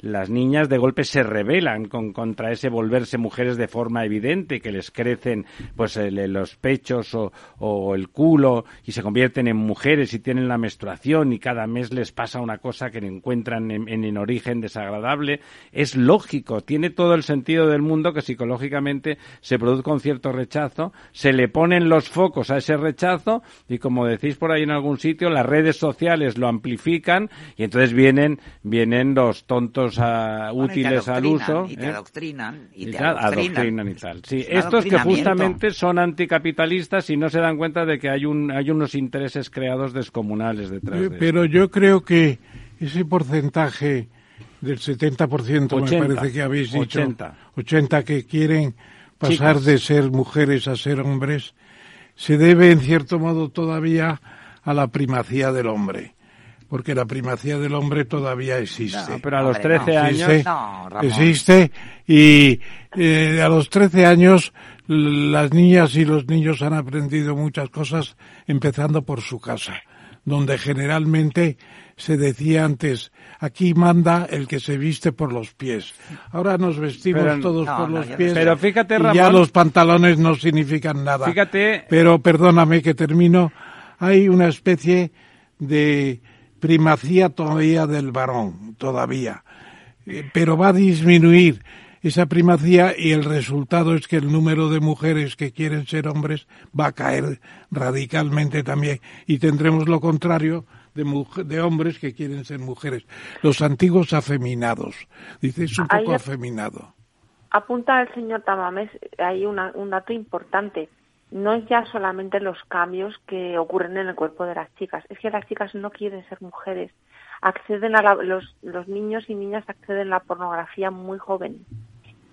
las niñas de golpe se rebelan con, contra ese volverse mujeres de forma evidente, que les crecen pues los pechos o, o el culo y se convierten en mujeres y tienen la menstruación y cada mes les pasa una cosa que encuentran en, en, origen desagradable. Es lógico, tiene todo el sentido del mundo que psicológicamente se produzca un cierto rechazo, se le ponen los focos a ese rechazo y como decís por ahí en algún sitio, las redes sociales lo amplifican y entonces vienen, vienen los tontos uh, útiles al uso.
Y te ¿eh? adoctrinan. Y, te
adoctrinan. y tal. Sí, estos que justamente son anticapitalistas y no se dan cuenta de que hay, un, hay unos intereses creados descomunales detrás de
Pero yo creo que ese porcentaje del 70% me parece que habéis dicho, 80, que quieren pasar de ser mujeres a ser hombres, se debe en cierto modo todavía a la primacía del hombre. Porque la primacía del hombre todavía existe.
pero a los 13 años.
Existe, y eh, a los 13 años las niñas y los niños han aprendido muchas cosas, empezando por su casa, donde generalmente se decía antes, aquí manda el que se viste por los pies. Ahora nos vestimos todos por los pies.
Pero fíjate,
y ya los pantalones no significan nada.
Fíjate.
Pero perdóname que termino. Hay una especie de primacía todavía del varón, todavía. Eh, pero va a disminuir esa primacía y el resultado es que el número de mujeres que quieren ser hombres va a caer radicalmente también y tendremos lo contrario de, hombres que quieren ser mujeres. Los antiguos afeminados. Dice, es un poco afeminado.
Apunta el señor Tamames, hay un dato importante. No es ya solamente los cambios que ocurren en el cuerpo de las chicas, es que las chicas no quieren ser mujeres. Acceden a los, los niños y niñas acceden a la pornografía muy joven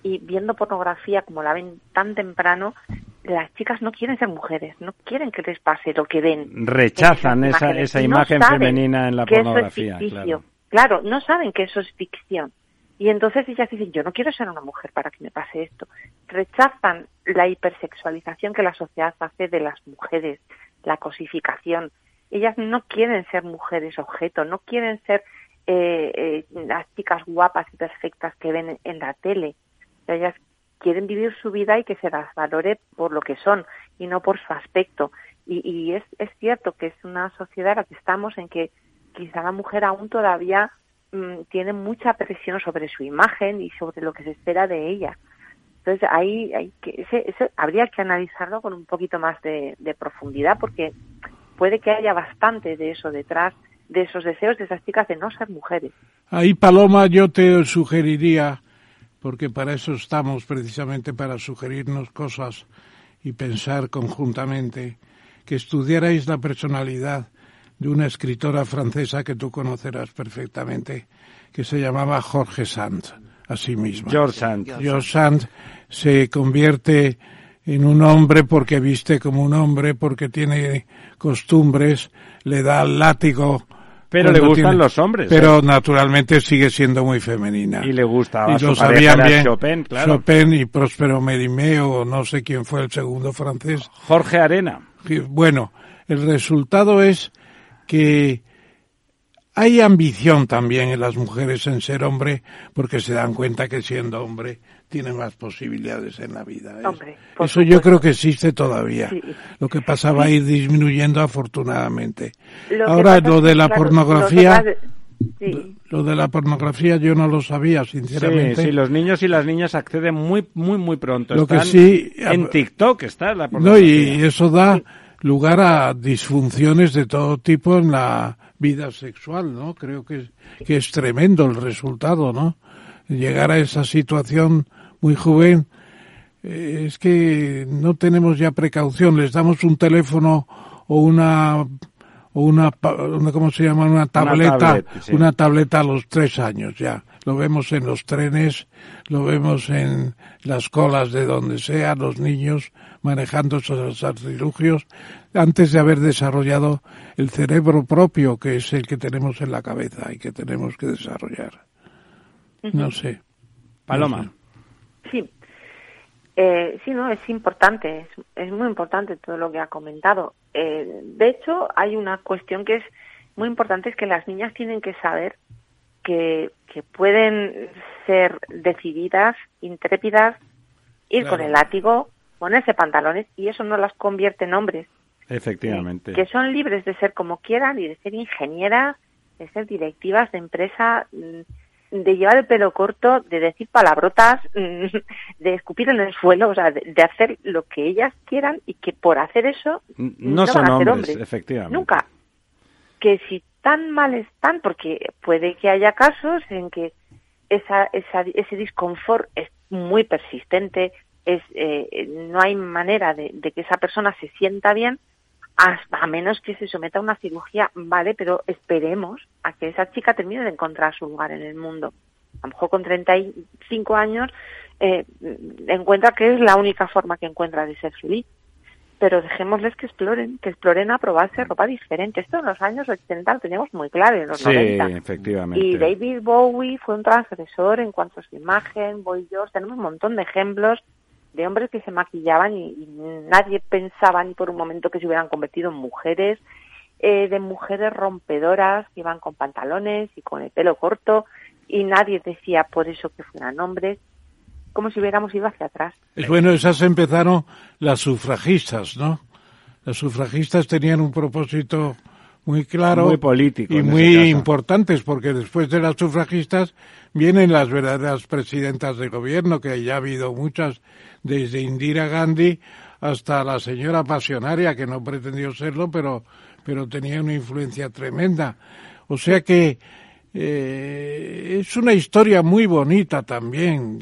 y viendo pornografía como la ven tan temprano, las chicas no quieren ser mujeres, no quieren que les pase lo que ven.
Rechazan esa, esa imagen femenina en la pornografía.
claro. claro, no saben que eso es ficción. Y entonces ellas dicen, yo no quiero ser una mujer para que me pase esto. Rechazan la hipersexualización que la sociedad hace de las mujeres, la cosificación. Ellas no quieren ser mujeres objeto, no quieren ser eh, eh, las chicas guapas y perfectas que ven en la tele. Ellas quieren vivir su vida y que se las valore por lo que son y no por su aspecto. Y, es, es cierto que es una sociedad en la que estamos en que quizá la mujer aún todavía mm, tiene mucha presión sobre su imagen y sobre lo que se espera de ella. Entonces ahí hay que, ese, habría que analizarlo con un poquito más de profundidad porque puede que haya bastante de eso detrás, de esos deseos de esas chicas de no ser mujeres.
Ahí, Paloma, yo te sugeriría porque para eso estamos precisamente para sugerirnos cosas y pensar conjuntamente, que estudiarais la personalidad de una escritora francesa que tú conocerás perfectamente, que se llamaba Jorge Sand, así mismo.
George Sand.
George Sand se convierte en un hombre porque viste como un hombre, porque tiene costumbres, le da el látigo
pero le gustan los hombres.
Pero ¿eh? naturalmente sigue siendo muy femenina.
Y le gustaba
y lo sabían bien Chopin, claro. Chopin y Próspero Mérimée o no sé quién fue el segundo francés.
Jorge Arena.
Bueno, el resultado es que hay ambición también en las mujeres en ser hombre porque se dan cuenta que siendo hombre tienen más posibilidades en la vida. ¿eh? Eso yo creo que existe todavía. Lo que pasa va a ir disminuyendo afortunadamente. Ahora lo de la pornografía... Lo de la pornografía yo no lo sabía, sinceramente.
Sí, los niños y las niñas acceden muy, muy, muy pronto. Lo que sí, en TikTok está la
pornografía. No, y eso da lugar a disfunciones de todo tipo en la vida sexual, ¿no? Creo que, que es tremendo el resultado, ¿no? Llegar a esa situación muy joven, eh, es que no tenemos ya precaución, les damos un teléfono o una o una, una ¿cómo se llama? Una tableta, una, tableta a los tres años ya. Lo vemos en los trenes, lo vemos en las colas de donde sea, los niños manejando esos artilugios antes de haber desarrollado el cerebro propio que es el que tenemos en la cabeza y que tenemos que desarrollar. No sé.
Paloma.
Sí. Eh, sí, no, es importante, es, muy importante todo lo que ha comentado. Eh, de hecho, hay una cuestión que es muy importante, es que las niñas tienen que saber que, que pueden ser decididas, intrépidas, ir con el látigo, ponerse pantalones y eso no las convierte en hombres.
Efectivamente.
Que son libres de ser como quieran y de ser ingenieras, de ser directivas de empresa, mm, de llevar el pelo corto, de decir palabrotas, de escupir en el suelo, o sea, de, hacer lo que ellas quieran y que por hacer eso
no, son hombres, efectivamente.
Nunca. Que si tan mal están, porque puede que haya casos en que esa, esa, ese disconfort es muy persistente, es, eh, no hay manera de, que esa persona se sienta bien, a menos que se someta a una cirugía, vale, pero esperemos a que esa chica termine de encontrar su lugar en el mundo. A lo mejor con 35 años eh, encuentra que es la única forma que encuentra de ser feliz. Pero dejémosles que exploren, que exploren a probarse ropa diferente. Esto en los años 80 lo teníamos muy claro, en los
sí, efectivamente.
Y David Bowie fue un transgresor en cuanto a su imagen, Boy George, tenemos un montón de ejemplos de hombres que se maquillaban y, nadie pensaba ni por un momento que se hubieran convertido en mujeres, eh, de mujeres rompedoras que iban con pantalones y con el pelo corto y nadie decía por eso que fueran hombres, como si hubiéramos ido hacia atrás.
Es bueno, esas empezaron las sufragistas, ¿no? Las sufragistas tenían un propósito muy claro
muy político
y muy importantes porque después de las sufragistas vienen las verdaderas presidentas de gobierno que ya ha habido muchas desde Indira Gandhi hasta la señora pasionaria que no pretendió serlo pero pero tenía una influencia tremenda o sea que eh, es una historia muy bonita también.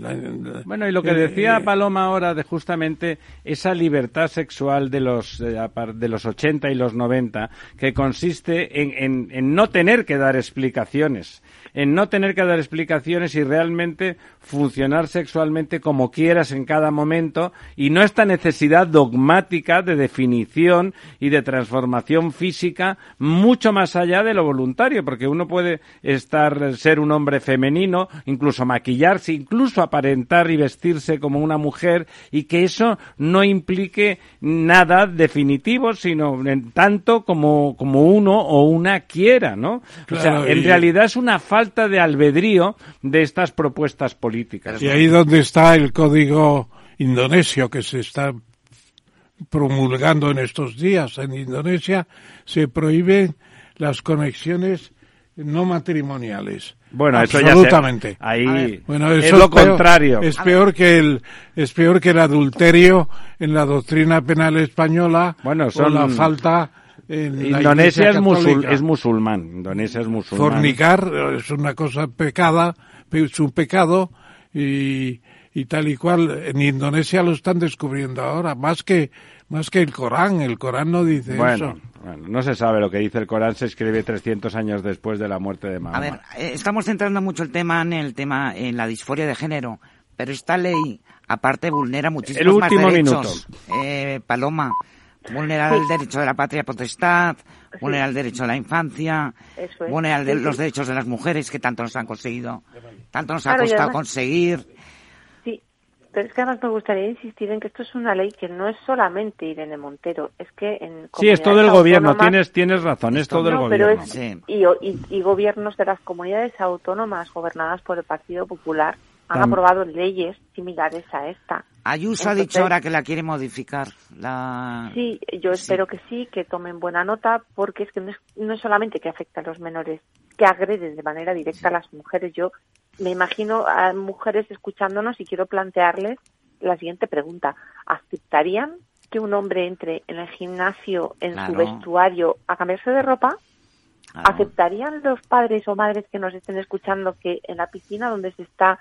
Bueno, y lo que eh, decía Paloma ahora de justamente esa libertad sexual de los, eh, de los 80 y los 90, que consiste en, en no tener que dar explicaciones en no tener que dar explicaciones y realmente funcionar sexualmente como quieras en cada momento y no esta necesidad dogmática de definición y de transformación física mucho más allá de lo voluntario, porque uno puede estar, ser un hombre femenino, incluso maquillarse, incluso aparentar y vestirse como una mujer y que eso no implique nada definitivo, sino en tanto como, como uno o una quiera, ¿no? o sea, en realidad es una falta falta de albedrío de estas propuestas políticas.
Y ahí donde está el código indonesio que se está promulgando en estos días en Indonesia, se prohíben las conexiones no matrimoniales.
Bueno,
absolutamente.
Eso ya ahí
bueno, eso es lo contrario. Es peor que el es peor que el adulterio en la doctrina penal española
bueno, son,
o la falta
Indonesia es, es, musulmán. Indonesia es musulmán.
Fornicar es una cosa pecada, es un pecado y, y tal y cual. En Indonesia lo están descubriendo ahora, más que más que el Corán. El Corán no dice
eso. Bueno, no se sabe lo que dice el Corán, se escribe 300 años después de la muerte de Mahoma.
A ver, eh, estamos centrando mucho el tema en el tema en la disforia de género, pero esta ley aparte vulnera muchísimos más derechos. Eh, Paloma, vulnerar el derecho de la patria potestad, vulnerar el derecho a la infancia, vulnerar los derechos de las mujeres que tanto nos han conseguido, tanto nos ha costado conseguir.
Sí, Pero es que además me gustaría insistir en que esto es una ley que no es solamente Irene Montero, es que en
Sí, es todo el gobierno,
autónomas-
tienes, tienes razón, es todo el
No, pero
gobierno.
es- y, y- y gobiernos de las comunidades autónomas gobernadas por el Partido Popular han aprobado leyes similares a esta.
Ayuso ha dicho ahora que la quiere modificar. La...
Sí, yo espero que sí, que tomen buena nota, porque es que no es, no es solamente que afecta a los menores, que agreden de manera directa a las mujeres. Yo me imagino a mujeres escuchándonos y quiero plantearles la siguiente pregunta. ¿Aceptarían que un hombre entre en el gimnasio, en su vestuario, a cambiarse de ropa? ¿Aceptarían los padres o madres que nos estén escuchando que en la piscina donde se está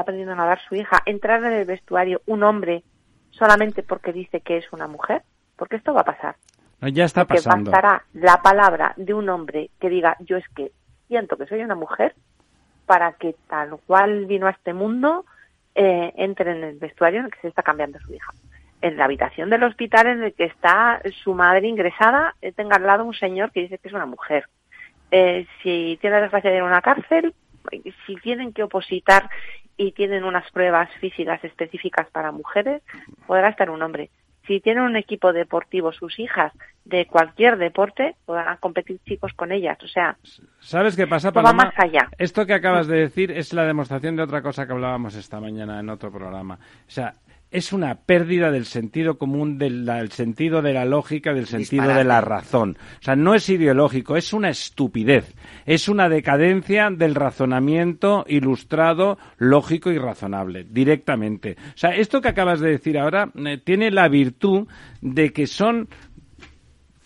aprendiendo a nadar su hija, entrar en el vestuario un hombre solamente porque dice que es una mujer? Porque esto va a pasar.
No, ya está
que
pasando.
bastará la palabra de un hombre que diga yo es que siento que soy una mujer para que tal cual vino a este mundo eh, entre en el vestuario en el que se está cambiando su hija. En la habitación del hospital en el que está su madre ingresada, eh, tenga al lado un señor que dice que es una mujer. Eh, si tiene la desgracia de ir a una cárcel, si tienen que opositar y tienen unas pruebas físicas específicas para mujeres, podrá estar un hombre. Si tienen un equipo deportivo, sus hijas de cualquier deporte, podrán competir chicos con ellas. O sea,
¿Sabes qué pasa, Paloma?
más allá.
Esto que acabas de decir es la demostración de otra cosa que hablábamos esta mañana en otro programa. O sea, es una pérdida del sentido común, del sentido de la lógica, del sentido de la razón. O sea, no es ideológico, es una estupidez. Es una decadencia del razonamiento ilustrado, lógico y razonable, directamente. O sea, esto que acabas de decir ahora eh, tiene la virtud de que son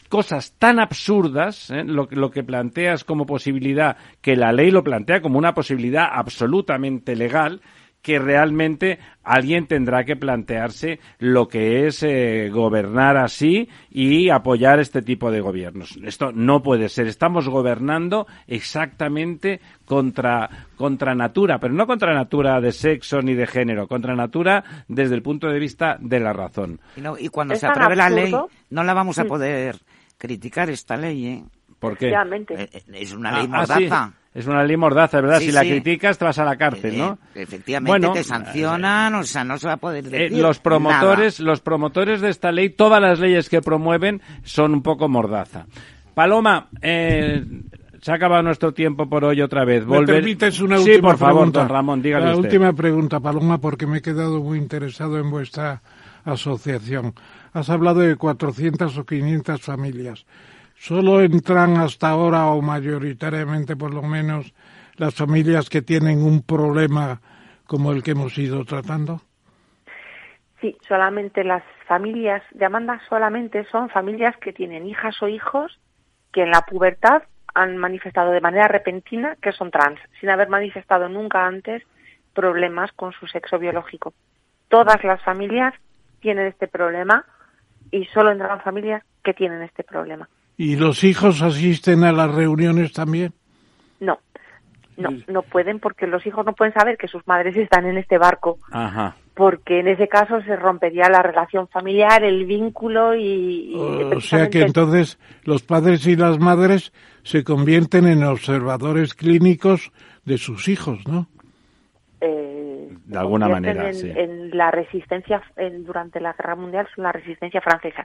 cosas tan absurdas, ¿eh? lo que planteas como posibilidad, que la ley lo plantea como una posibilidad absolutamente legal, que realmente alguien tendrá que plantearse lo que es eh, gobernar así y apoyar este tipo de gobiernos. Esto no puede ser. Estamos gobernando exactamente contra, contra natura, pero no contra natura de sexo ni de género, contra natura desde el punto de vista de la razón.
Y, no- y cuando se apruebe la ley, no la vamos a
Mm.
poder criticar esta ley, ¿eh?
¿Por qué?
efectivamente.
Eh, eh, Es una ley
Ah, ah, sí. Es una ley mordaza, ¿verdad?
Sí,
si la
sí.
criticas te vas a la cárcel,
Eh,
¿no?
Efectivamente,
Bueno,
te sancionan, o sea, no se va a poder
Eh,
decir
los promotores,
nada.
los promotores de esta ley, todas las leyes que promueven son un poco mordaza. Paloma, eh, se ha acabado nuestro tiempo por hoy otra vez.
¿Me
Volver-
permites una
sí,
última
por favor,
pregunta?
don Ramón, dígale
La
usted.
última pregunta, Paloma, porque me he quedado muy interesado en vuestra asociación. Has hablado de 400 o 500 familias. ¿Solo entran hasta ahora o mayoritariamente, por lo menos, las familias que tienen un problema como el que hemos ido tratando?
Sí, solamente las familias de Amanda solamente son familias que tienen hijas o hijos que en la pubertad han manifestado de manera repentina que son trans, sin haber manifestado nunca antes problemas con su sexo biológico. Todas las familias tienen este problema y solo entran familias que tienen este problema.
¿Y los hijos asisten a las reuniones también?
No, no, no pueden porque los hijos no pueden saber que sus madres están en este barco
Ajá.
porque en ese caso se rompería la relación familiar, el vínculo y, y
O sea que entonces los padres y las madres se convierten en observadores clínicos de sus hijos, ¿no?
eh,
De alguna manera,
en,
sí.
en la resistencia en- durante la guerra mundial son la resistencia francesa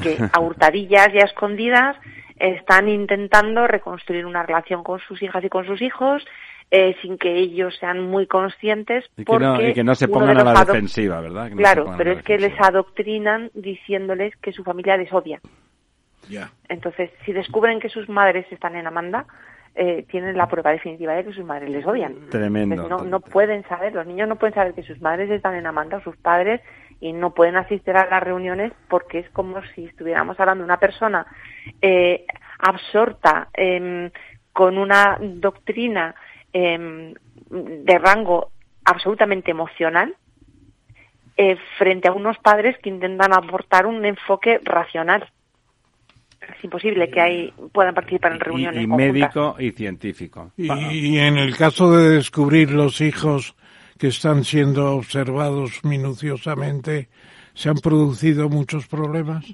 que a hurtadillas y a escondidas están intentando reconstruir una relación con sus hijas y con sus hijos eh, sin que ellos sean muy conscientes
Y que,
porque
no, y que no se pongan a la defensiva, ¿verdad? Que no se
claro pero es que les adoctrinan diciéndoles que su familia les odia
Ya.
entonces si descubren que sus madres están en Amanda eh, tienen la prueba definitiva de que sus madres les odian
Tremendo.
entonces, no, no pueden saber, los niños no pueden saber que sus madres están en Amanda o sus padres y no pueden asistir a las reuniones porque es como si estuviéramos hablando de una persona eh, absorta em, con una doctrina em, de rango absolutamente emocional eh, frente a unos padres que intentan aportar un enfoque racional. Es imposible que ahí puedan participar en reuniones.
Y, médico y científico.
Y, y en el caso de descubrir los hijos que están siendo observados minuciosamente, ¿se han producido muchos problemas?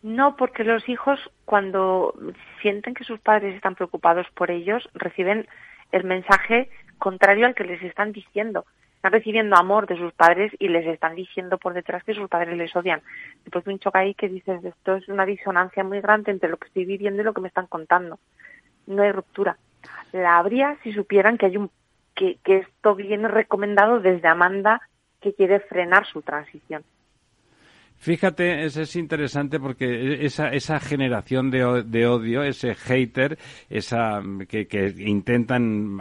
No, porque los hijos cuando sienten que sus padres están preocupados por ellos, reciben el mensaje contrario al que les están diciendo. están recibiendo amor de sus padres y les están diciendo por detrás que sus padres les odian. Después un choque ahí que dices, esto es una disonancia muy grande entre lo que estoy viviendo y lo que me están contando. No hay ruptura. La habría si supieran que hay un que, que esto viene recomendado desde Amanda que quiere frenar su transición.
Fíjate, es, es interesante porque esa, esa generación de, de odio, ese hater, esa que, que intentan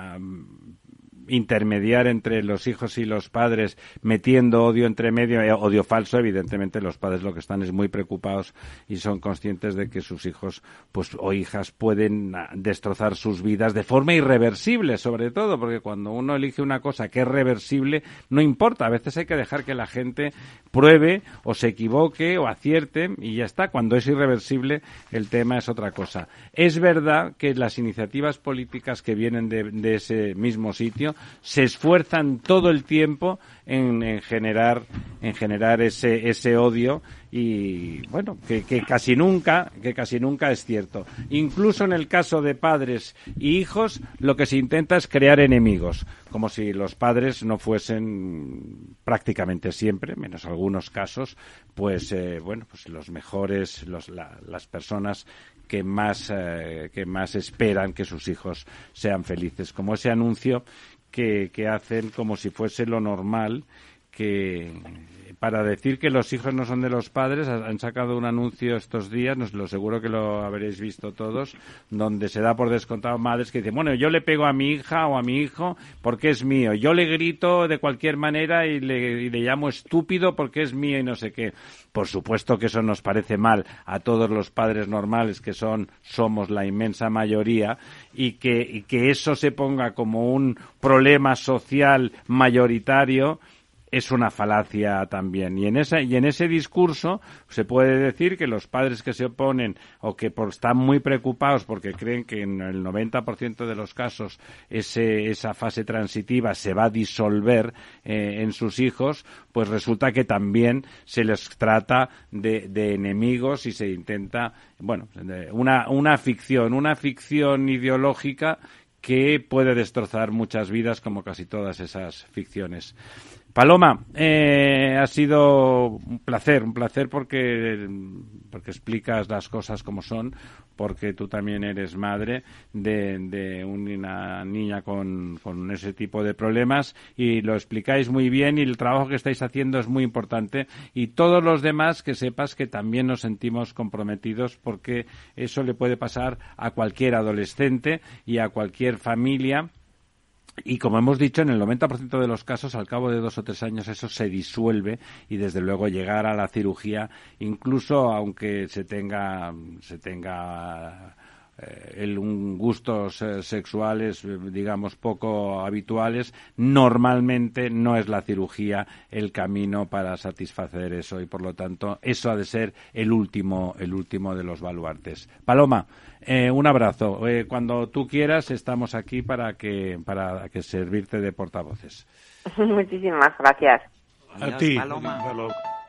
intermediar entre los hijos y los padres, metiendo odio entre medio, eh, odio falso, evidentemente los padres lo que están es muy preocupados y son conscientes de que sus hijos pues o hijas pueden ah, destrozar sus vidas de forma irreversible, sobre todo, porque cuando uno elige una cosa que es reversible, no importa, a veces hay que dejar que la gente pruebe o se equivoque o acierte y ya está, cuando es irreversible el tema es otra cosa. Es verdad que las iniciativas políticas que vienen de, de ese mismo sitio se esfuerzan todo el tiempo en, generar en generar ese ese odio y bueno que, casi nunca que casi nunca es cierto. Incluso en el caso de padres y hijos lo que se intenta es crear enemigos como si los padres no fuesen prácticamente siempre menos algunos casos pues eh, bueno pues los mejores los, las personas que más eh, que más esperan que sus hijos sean felices. Como ese anuncio que, que hacen como si fuese lo normal que para decir que los hijos no son de los padres, han sacado un anuncio estos días, nos lo seguro que lo habréis visto todos, donde se da por descontado madres que dicen, bueno, yo le pego a mi hija o a mi hijo porque es mío, yo le grito de cualquier manera y le, y le llamo estúpido porque es mío y no sé qué. Por supuesto que eso nos parece mal a todos los padres normales que son, somos la inmensa mayoría y que, y que eso se ponga como un problema social mayoritario es una falacia también. Y en, esa, y en ese discurso se puede decir que los padres que se oponen o que por, están muy preocupados porque creen que en el 90% de los casos ese, esa fase transitiva se va a disolver eh, en sus hijos, pues resulta que también se les trata de, de enemigos y se intenta, bueno, una, una ficción, una ficción ideológica que puede destrozar muchas vidas como casi todas esas ficciones. Paloma, eh, ha sido un placer, un placer porque, porque explicas las cosas como son, porque tú también eres madre de, de una niña con, con, ese tipo de problemas y lo explicáis muy bien y el trabajo que estáis haciendo es muy importante y todos los demás que sepas que también nos sentimos comprometidos porque eso le puede pasar a cualquier adolescente y a cualquier familia y como hemos dicho, en el 90% de los casos, al cabo de dos o tres años, eso se disuelve y desde luego llegar a la cirugía, incluso aunque se tenga, se tenga el, un gustos eh, sexuales, digamos, poco habituales, normalmente no es la cirugía el camino para satisfacer eso y por lo tanto eso ha de ser el último, el último de los baluartes. Paloma, eh, un abrazo. Eh, cuando tú quieras, estamos aquí para que, para que servirte de portavoces.
Muchísimas gracias.
A ti,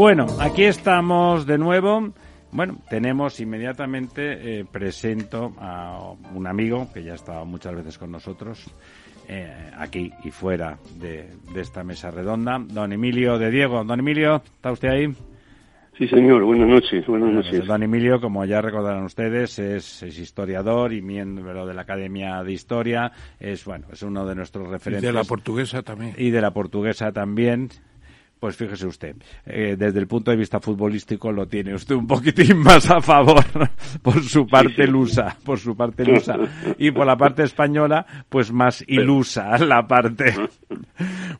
Bueno, aquí estamos de nuevo. Bueno, tenemos inmediatamente, eh, presento a un amigo que ya ha estado muchas veces con nosotros, eh, aquí y fuera de, esta mesa redonda, don Emilio de Diego. Don Emilio, ¿está usted ahí?
Sí, señor. Buenas noches. Buenas noches.
Don Emilio, como ya recordarán ustedes, es, historiador y miembro de la Academia de Historia. Es, bueno, es uno de nuestros referentes.
Y de la portuguesa también.
Y de la portuguesa también Pues fíjese usted, eh, desde el punto de vista futbolístico lo tiene usted un poquitín más a favor por su parte lusa, por su parte lusa. Y por la parte española, pues más ilusa la parte.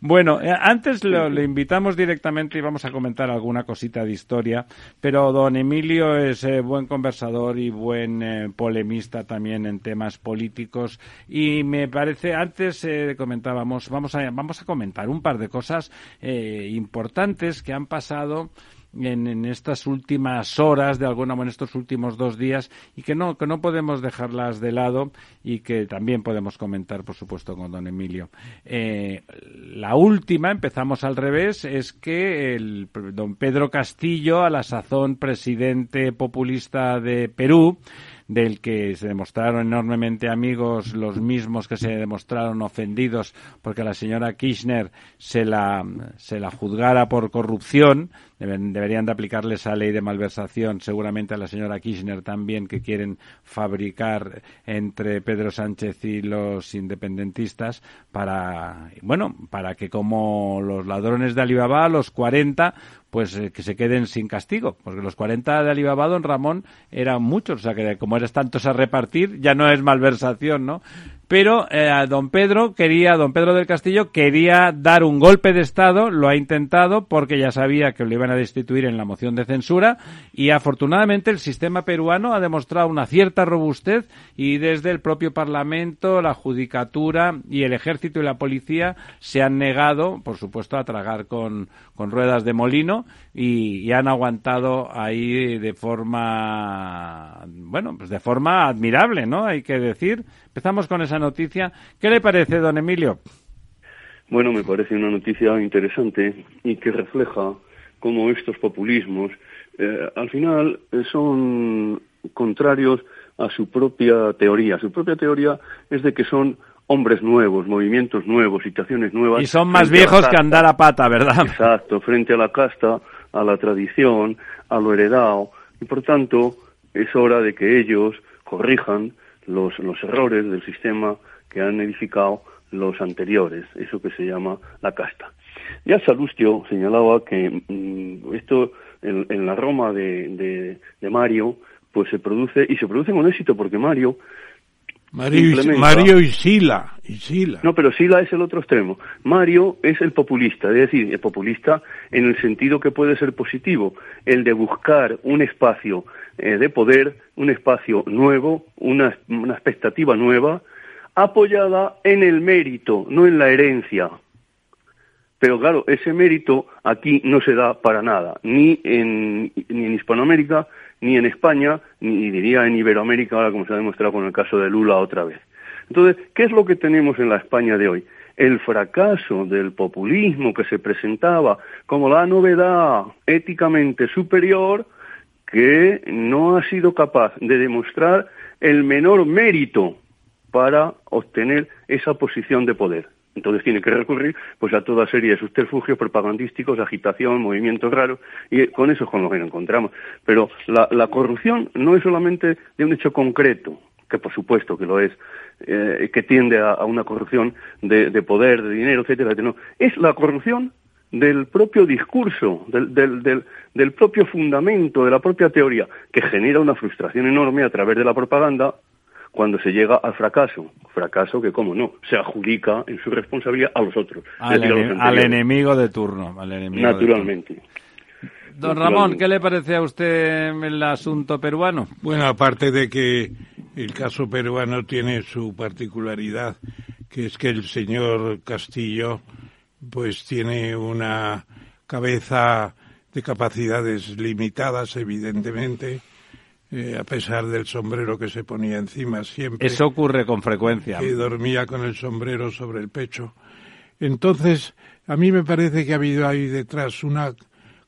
Bueno, eh, antes le invitamos directamente y vamos a comentar alguna cosita de historia, pero don Emilio es eh, buen conversador y buen polemista también en temas políticos y me parece, antes comentábamos, vamos a, vamos a comentar un par de cosas importantes importantes que han pasado en, estas últimas horas, de alguna manera, en estos últimos dos días, y que no, que no podemos dejarlas de lado y que también podemos comentar, por supuesto, con don Emilio. Eh, la última, empezamos al revés, es que el don Pedro Castillo, a la sazón presidente populista de Perú, del que se demostraron enormemente amigos los mismos que se demostraron ofendidos porque la señora Kirchner se la, se la juzgara por corrupción. deberían de aplicarle esa ley de malversación seguramente a la señora Kirchner también que quieren fabricar entre Pedro Sánchez y los independentistas para, bueno, para que como los ladrones de Alibaba, los 40, pues eh, que se queden sin castigo, porque los 40 de Alibaba, don Ramón, eran muchos, o sea que como eres tantos a repartir, ya no es malversación, ¿no? Pero eh, don Pedro quería, don Pedro del Castillo quería dar un golpe de Estado, lo ha intentado porque ya sabía que lo iban a destituir en la moción de censura y afortunadamente el sistema peruano ha demostrado una cierta robustez y desde el propio Parlamento, la Judicatura y el Ejército y la Policía se han negado, por supuesto, a tragar con, con ruedas de molino y, y han aguantado ahí de forma, bueno, pues de forma admirable, ¿no? Hay que decir. Empezamos con esa noticia. ¿Qué le parece, don Emilio?
Bueno, me parece una noticia interesante y que refleja cómo estos populismos eh, al final eh, son contrarios a su propia teoría. Su propia teoría es de que son hombres nuevos, movimientos nuevos, situaciones nuevas.
Y son más viejos que andar a pata, ¿verdad?
Exacto, frente a la casta, a la tradición, a lo heredado. Y por tanto, es hora de que ellos corrijan los, los errores del sistema que han edificado los anteriores, eso que se llama la casta. Ya Salustio señalaba que mm, esto en, la Roma de, de, Mario pues se produce y se produce con éxito porque Mario
Mario, y, Sila, y Sila.
No, pero Sila es el otro extremo. Mario es el populista, es decir, el populista en el sentido que puede ser positivo, el de buscar un espacio eh, de poder, un espacio nuevo, una, una expectativa nueva, apoyada en el mérito, no en la herencia. Pero claro, ese mérito aquí no se da para nada, ni en, ni en Hispanoamérica, ni en España, ni diría en Iberoamérica, ahora como se ha demostrado con el caso de Lula otra vez. Entonces, ¿qué es lo que tenemos en la España de hoy? El fracaso del populismo que se presentaba como la novedad éticamente superior que no ha sido capaz de demostrar el menor mérito para obtener esa posición de poder. Entonces tiene que recurrir pues a toda serie de subterfugios propagandísticos, agitación, movimientos raros, y con eso es con lo que nos encontramos. Pero la, corrupción no es solamente de un hecho concreto, que por supuesto que lo es, eh, que tiende a, una corrupción de, poder, de dinero, etcétera. No, es la corrupción del propio discurso, del, del, del propio fundamento, de la propia teoría, que genera una frustración enorme a través de la propaganda, cuando se llega al fracaso, fracaso que, como no, se adjudica en su responsabilidad a los otros.
Al, enemigo de turno. Al enemigo
Naturalmente.
Don Ramón, ¿qué le parece a usted el asunto peruano?
Bueno, aparte de que el caso peruano tiene su particularidad, que es que el señor Castillo pues tiene una cabeza de capacidades limitadas, evidentemente, eh, a pesar del sombrero que se ponía encima siempre.
Eso ocurre con frecuencia.
Y dormía con el sombrero sobre el pecho. Entonces, a mí me parece que ha habido ahí detrás una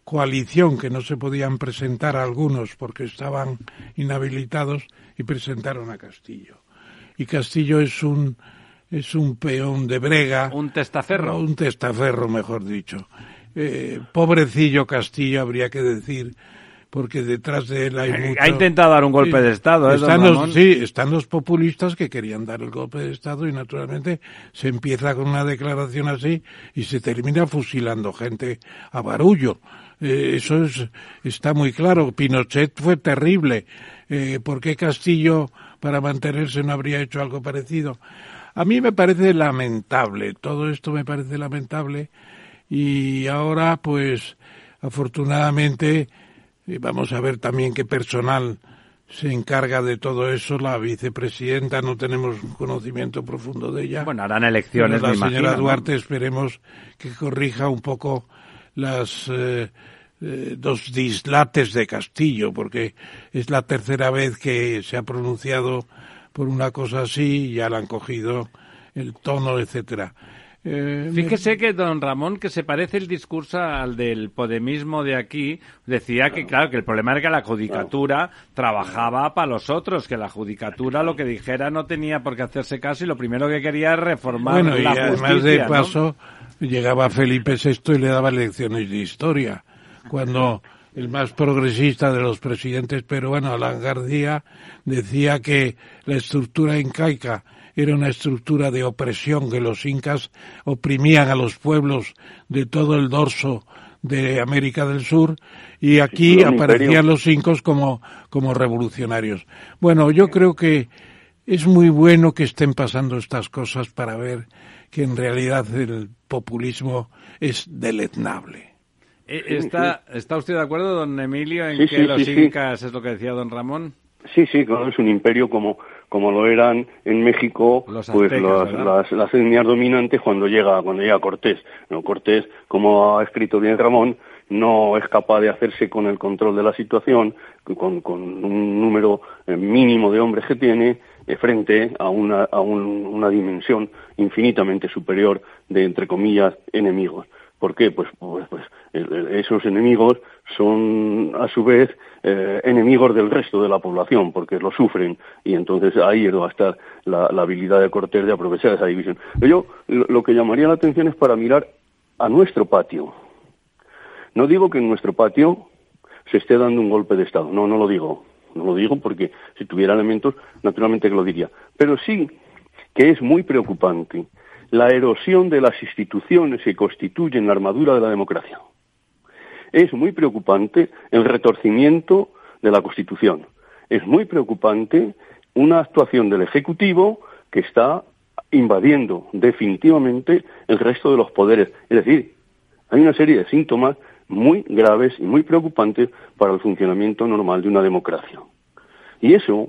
coalición que no se podían presentar algunos porque estaban inhabilitados y presentaron a Castillo. Y Castillo es un es un peón de brega.
Un testaferro.
un testaferro, mejor dicho. Eh, pobrecillo Castillo, habría que decir, porque detrás de él hay mucho...
Ha intentado dar un golpe
Sí,
de Estado, ¿eh,
están los, Sí, están los populistas que querían dar el golpe de Estado y naturalmente se empieza con una declaración así y se termina fusilando gente a barullo. Eh, eso es, está muy claro. Pinochet fue terrible. Eh, ¿Por qué Castillo, para mantenerse, no habría hecho algo parecido? A mí me parece lamentable, todo esto me parece lamentable y ahora pues afortunadamente eh, vamos a ver también qué personal se encarga de todo eso, la vicepresidenta, no tenemos conocimiento profundo de ella.
Bueno, harán elecciones,
Pero la
me
señora
imagino, ¿no?
Duarte esperemos que corrija un poco las eh, eh, dos dislates de Castillo, porque es la tercera vez que se ha pronunciado por una cosa así y ya la han cogido el tono, etcétera. Eh, me-
Fíjese que don Ramón, que se parece el discurso al del podemismo de aquí, decía que claro, que el problema era que la judicatura trabajaba para los otros, que la judicatura lo que dijera no tenía por qué hacerse caso y lo primero que quería era reformar
Bueno, y
la
además
justicia,
de
¿no?
paso, llegaba Felipe VI y le daba lecciones de historia. Cuando el más progresista de los presidentes peruanos, Alan García, decía que la estructura incaica era una estructura de opresión, que los incas oprimían a los pueblos de todo el dorso de América del Sur y aquí aparecían
imperio.
los incos como, como revolucionarios. Bueno, yo creo que es muy bueno que estén pasando estas cosas para ver que en realidad el populismo es deleznable.
Eh, ¿Está, ¿Está usted de acuerdo, don Emilio, en
Sí,
que
sí,
los
sí, sí.
incas es lo que decía don Ramón?
Sí, sí, claro, es un imperio como, como lo eran en México
Los
pues las, las, las etnias dominantes cuando llega, cuando llega Cortés. No, Cortés, como ha escrito bien Ramón, no es capaz de hacerse con el control de la situación, con, con un número eh, mínimo de hombres que tiene, eh, frente a, una, a un- una dimensión infinitamente superior de, entre comillas, enemigos. ¿Por qué? Pues, pues, pues esos enemigos son, a su vez, eh, enemigos del resto de la población, porque lo sufren, y entonces ahí va a estar la, habilidad de Cortés de aprovechar esa división. Pero yo lo que llamaría la atención es para mirar a nuestro patio. No digo que en nuestro patio se esté dando un golpe de Estado, no, no lo digo. No lo digo porque si tuviera elementos, naturalmente que lo diría. Pero sí que es muy preocupante la erosión de las instituciones que constituyen la armadura de la democracia. Es muy preocupante el retorcimiento de la Constitución. Es muy preocupante una actuación del Ejecutivo que está invadiendo definitivamente el resto de los poderes. Es decir, hay una serie de síntomas muy graves y muy preocupantes para el funcionamiento normal de una democracia. Y eso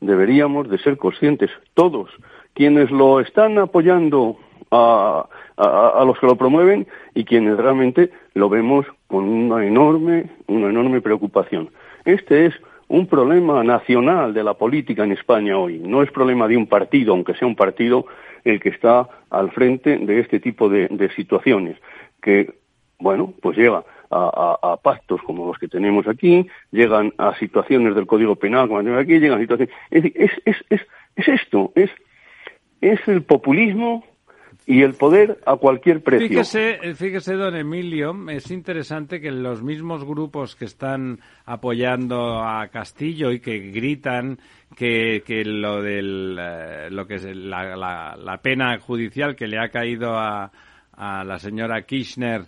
deberíamos de ser conscientes todos, quienes lo están apoyando a, a- a los que lo promueven y quienes realmente lo vemos con una enorme, una enorme preocupación. Este es un problema nacional de la política en España hoy. No es problema de un partido, aunque sea un partido el que está al frente de este tipo de, de situaciones, que, bueno, pues llega a, a- a pactos como los que tenemos aquí, llegan a situaciones del Código Penal como tenemos aquí, llegan a situaciones... Es, es, es, es esto, es, es el populismo y el poder a cualquier precio.
Fíjese, eh, fíjese, don Emilio, es interesante que los mismos grupos que están apoyando a Castillo y que gritan que, que lo del eh, lo que es la, la- la pena judicial que le ha caído a, a la señora Kirchner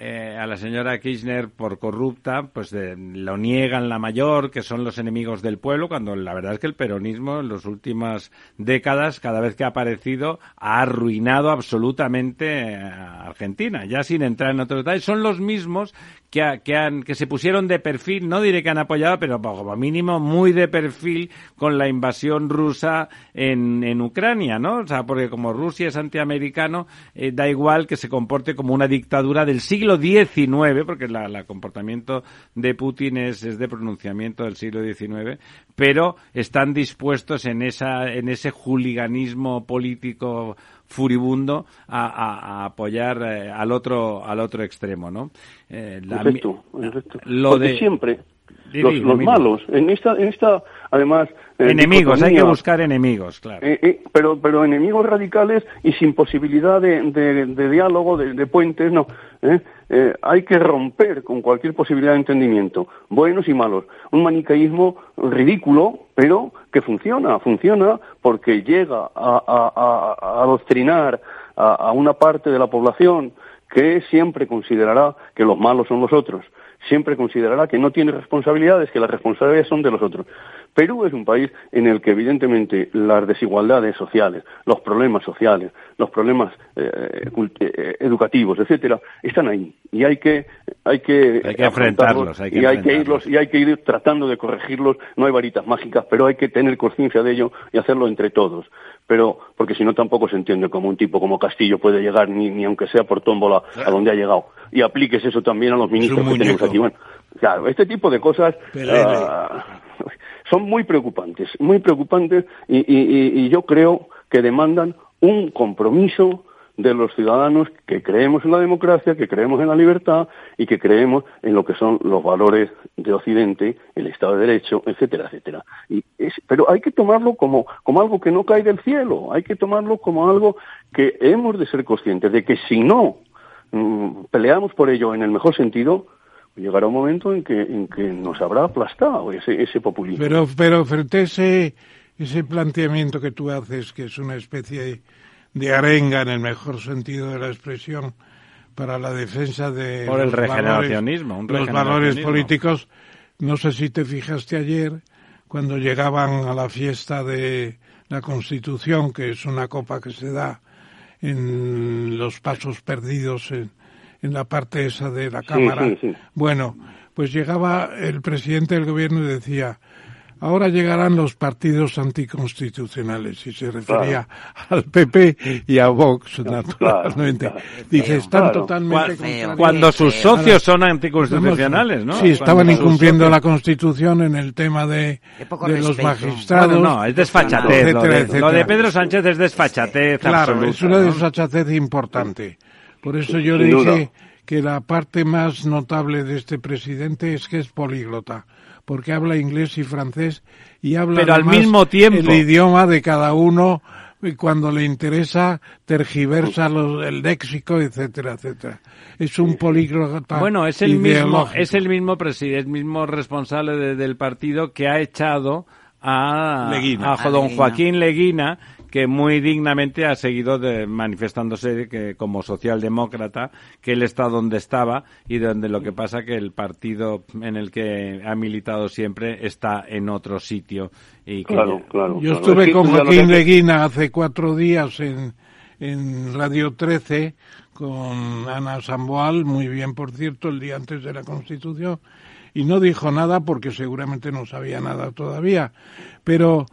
eh, a la señora Kirchner por corrupta, pues eh, lo niegan la mayor, que son los enemigos del pueblo, cuando la verdad es que el peronismo en las últimas décadas, cada vez que ha aparecido, ha arruinado absolutamente a Argentina. Ya sin entrar en otros detalles, son los mismos que, ha- que, han, que se pusieron de perfil, no diré que han apoyado, pero como mínimo muy de perfil con la invasión rusa en, en Ucrania, ¿no? O sea, porque como Rusia es antiamericano, eh, da igual que se comporte como una dictadura del siglo XIX, porque el comportamiento de Putin es, es de pronunciamiento del siglo XIX, pero están dispuestos en, esa, en ese juliganismo político furibundo a, a- a apoyar eh, al otro al otro extremo, ¿no? Eh, la
Perfecto, perfecto.
lo
Porque
de
siempre, los, los malos. En esta, en esta además. Eh,
Enemigos, hay que buscar enemigos, claro.
eh, eh, pero, pero enemigos radicales y sin posibilidad de, de- de diálogo, de, de puentes, no. hay que romper con cualquier posibilidad de entendimiento, buenos y malos. Un manicaísmo ridículo, pero que funciona, funciona porque llega a, a- a- a adoctrinar a, a una parte de la población que siempre considerará que los malos son los otros, siempre considerará que no tiene responsabilidades, que las responsabilidades son de los otros. Perú es un país en el que evidentemente las desigualdades sociales, los problemas sociales, los problemas eh, cult- eh, educativos, etcétera, están ahí y hay que hay que,
Hay que enfrentarlos, hay que
y hay que irlos y hay que ir tratando de corregirlos. No hay varitas mágicas, pero hay que tener conciencia de ello y hacerlo entre todos. Pero porque si no tampoco se entiende cómo un tipo como Castillo puede llegar ni, ni aunque sea por tómbola a donde ha llegado. Y apliques eso también a los ministros que tenemos aquí. Bueno, claro, este tipo de cosas ah, son muy preocupantes, muy preocupantes y- y yo creo que demandan un compromiso de los ciudadanos que creemos en la democracia, que creemos en la libertad y que creemos en lo que son los valores de Occidente, el Estado de Derecho, etcétera, etcétera. Y es- pero hay que tomarlo como, como algo que no cae del cielo, hay que tomarlo como algo que hemos de ser conscientes de que si no mm, peleamos por ello en el mejor sentido, llegará un momento en que, en que nos habrá aplastado ese, ese populismo.
Pero, pero frente a ese, ese planteamiento que tú haces, que es una especie de arenga en el mejor sentido de la expresión para la defensa de
Por el
los valores-
regeneracionismo, un
los valores políticos, no sé si te fijaste ayer cuando llegaban a la fiesta de la Constitución, que es una copa que se da en los pasos perdidos en, en la parte esa de la
Sí,
Cámara.
sí, sí.
Bueno, pues llegaba el presidente del gobierno y decía, ahora llegarán los partidos anticonstitucionales, y se refería al PP y a Vox, naturalmente. Dice, están
Claro.
totalmente
Cuando- sus socios son anticonstitucionales, ¿no?
Sí, estaban
Cuando
incumpliendo la Constitución en el tema de, los magistrados.
Bueno, no, es desfachatez. lo, de,
etcétera.
lo de Pedro Sánchez es desfachatez
Claro,
absoluta,
es una
¿no?
desfachatez importante. Por eso yo le dije que la parte más notable de este presidente es que es políglota, porque habla inglés y francés y habla
Pero al
además
mismo tiempo.
el idioma de cada uno y cuando le interesa tergiversa los- el léxico, etcétera, etcétera. Es un políglota
Bueno, es el mismo, es el mismo presidente, el mismo responsable de- del partido que ha echado a,
Leguina.
a
A
don
Leguina.
Joaquín Leguina, que muy dignamente ha seguido de- manifestándose que como socialdemócrata, que él está donde estaba y donde lo que pasa que el partido en el que ha militado siempre está en otro sitio. Y que
Claro, claro.
Yo estuve con Joaquín Leguina hace cuatro días en, en Radio 13 con Ana Samboal, muy bien por cierto, el día antes de la Constitución, y no dijo nada porque seguramente no sabía nada todavía. Pero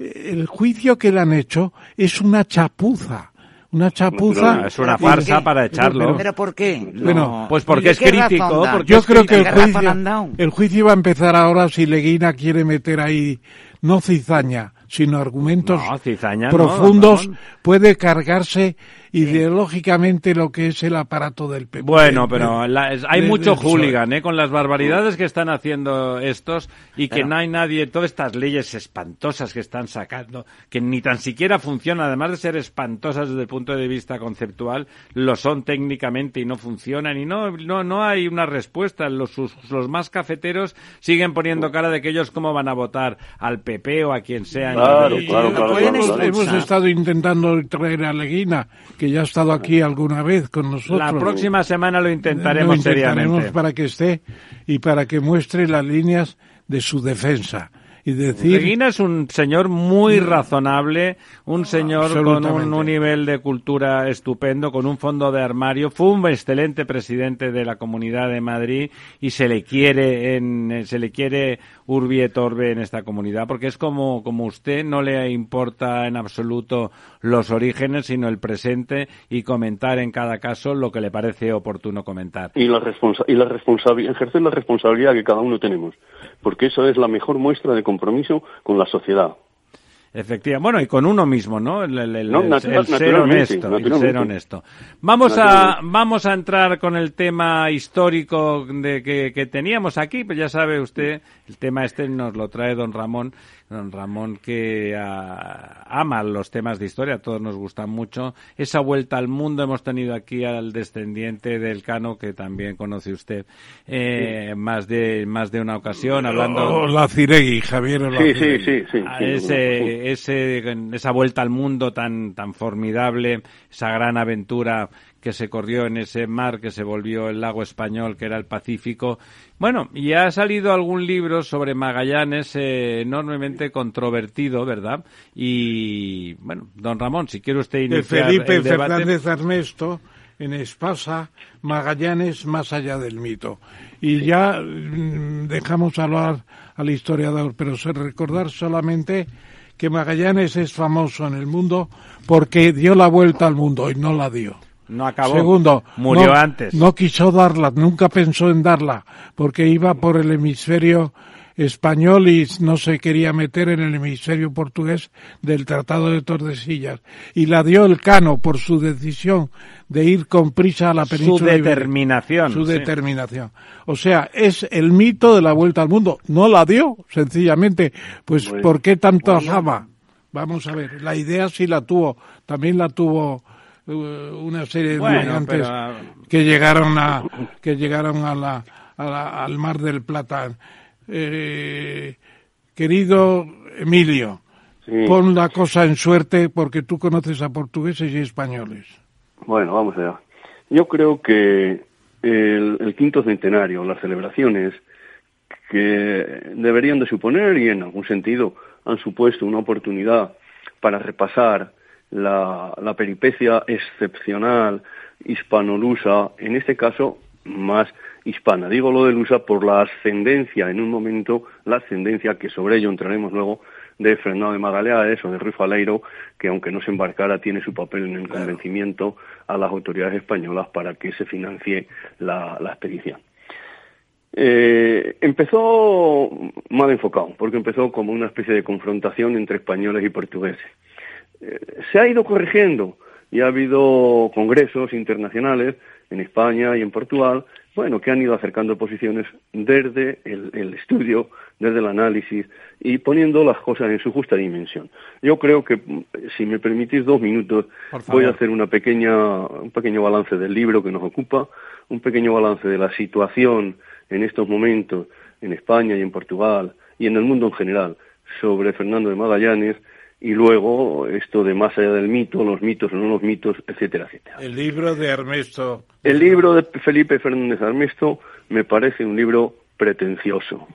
el juicio que le han hecho es una chapuza. Una chapuza.
No, es una farsa para echarlo.
¿Pero por qué?
Bueno,
Pues porque
¿Y
es crítico, porque
yo
es
creo que el
¿Qué razón
juicio, el juicio va a empezar ahora si Leguina quiere meter ahí no cizaña, sino argumentos
No, cizaña no,
profundos, puede cargarse ideológicamente lo que es el aparato del PP.
Bueno, pero
del-
la- es- hay mucho hooligan, ¿eh? Con las barbaridades que están haciendo estos y que
Pero-
no hay nadie, todas estas leyes espantosas que están sacando, que ni tan siquiera funcionan, además de ser espantosas desde el punto de vista conceptual, lo son técnicamente y no funcionan y no, no, no hay una respuesta. Los, sus- los más cafeteros siguen poniendo cara de que ellos cómo van a votar al PP o a quien sea.
Claro,
Y-
claro, claro,
Hemos,
claro, claro.
hemos estado intentando traer a Leguina, que ya ha estado aquí alguna vez con nosotros.
La próxima semana lo intentaremos,
Lo intentaremos
seriamente.
para que esté y para que muestre las líneas de su defensa. Y decir,
Reguina es un señor muy razonable, un señor con un, un nivel de cultura estupendo, con un fondo de armario, fue un excelente presidente de la Comunidad de Madrid y se le quiere en, se le quiere urbi et orbe en esta comunidad, porque es como, como usted, no le importa en absoluto los orígenes, sino el presente y comentar en cada caso lo que le parece oportuno comentar.
y la responsa y la responsabilidad ejercer la responsabilidad que cada uno tenemos porque eso es la mejor muestra de compromiso con la sociedad
Efectivamente. Bueno, y con uno mismo, ¿no? El, el- el-
No,
el-
natural-
el ser honesto. El ser honesto. Vamos a, vamos a entrar con el tema histórico de que, que teníamos aquí. Pues ya sabe usted, el tema este nos lo trae don Ramón. Don Ramón que ah, ama los temas de historia, a todos nos gustan mucho. Esa vuelta al mundo hemos tenido aquí al descendiente del Cano, que también conoce usted, eh, más de más de una ocasión, hablando...
O la Ciregui, Javier
Sí, sí, sí, sí.
a
sí,
ese, ese, esa vuelta al mundo tan, tan formidable, esa gran aventura que se corrió en ese mar que se volvió el lago español, que era el Pacífico. Bueno, y ha salido algún libro sobre Magallanes eh, enormemente controvertido, ¿verdad? Y, bueno, don Ramón, si quiere usted
de
iniciar
Felipe
el debate.
Fernández Ernesto en Espasa, Magallanes más allá del mito. Y ya mm, dejamos hablar al historiador, pero se recordar solamente que Magallanes es famoso en el mundo porque dio la vuelta al mundo y no la dio.
No acabó.
Segundo,
Murió
no-
antes.
No quiso darla, nunca pensó en darla, porque iba por el hemisferio español y no se quería meter en el hemisferio portugués del Tratado de Tordesillas. Y la dio el Cano por su decisión de ir con prisa a la
Su
península. ibérica.
determinación.
Su
sí.
determinación. O sea, es el mito de la vuelta al mundo. No la dio, sencillamente. Pues,
Bueno.
¿por qué tanto fama? Vamos a ver, la idea sí la tuvo. También la tuvo una serie de
Bueno, pero-
que llegaron a que llegaron a la, a la- al mar del Plata. Eh, querido Emilio,
Sí.
pon la cosa en suerte porque tú conoces a portugueses y españoles.
Bueno, vamos allá. Yo creo que el, el quinto centenario, las celebraciones que deberían de suponer y en algún sentido han supuesto una oportunidad para repasar la, la peripecia excepcional hispanolusa, en este caso más hispana. Digo lo de Lusa por la ascendencia, en un momento, la ascendencia, que sobre ello entraremos luego, de Fernando de Magaleares o de Rui Faleiro, que aunque no se embarcara, tiene su papel en el convencimiento a las autoridades españolas para que se financie la, la expedición. Eh, empezó mal enfocado, porque empezó como una especie de confrontación entre españoles y portugueses. Eh, se ha ido corrigiendo y ha habido congresos internacionales en España y en Portugal, bueno, que han ido acercando posiciones desde el, el estudio, desde el análisis y poniendo las cosas en su justa dimensión. Yo creo que, si me permitís dos minutos, voy a hacer una pequeña, un pequeño balance del libro que nos ocupa, un pequeño balance de la situación en estos momentos en España y en Portugal y en el mundo en general sobre Fernando de Magallanes y luego esto de más allá del mito, los mitos o no los mitos, etcétera, etcétera.
El libro de Ernesto.
El libro de Felipe Fernández Armesto me parece un libro pretencioso.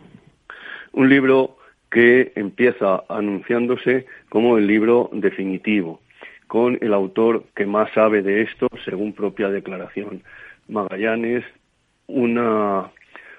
Un libro que empieza anunciándose como el libro definitivo, con el autor que más sabe de esto, según propia declaración. Magallanes, una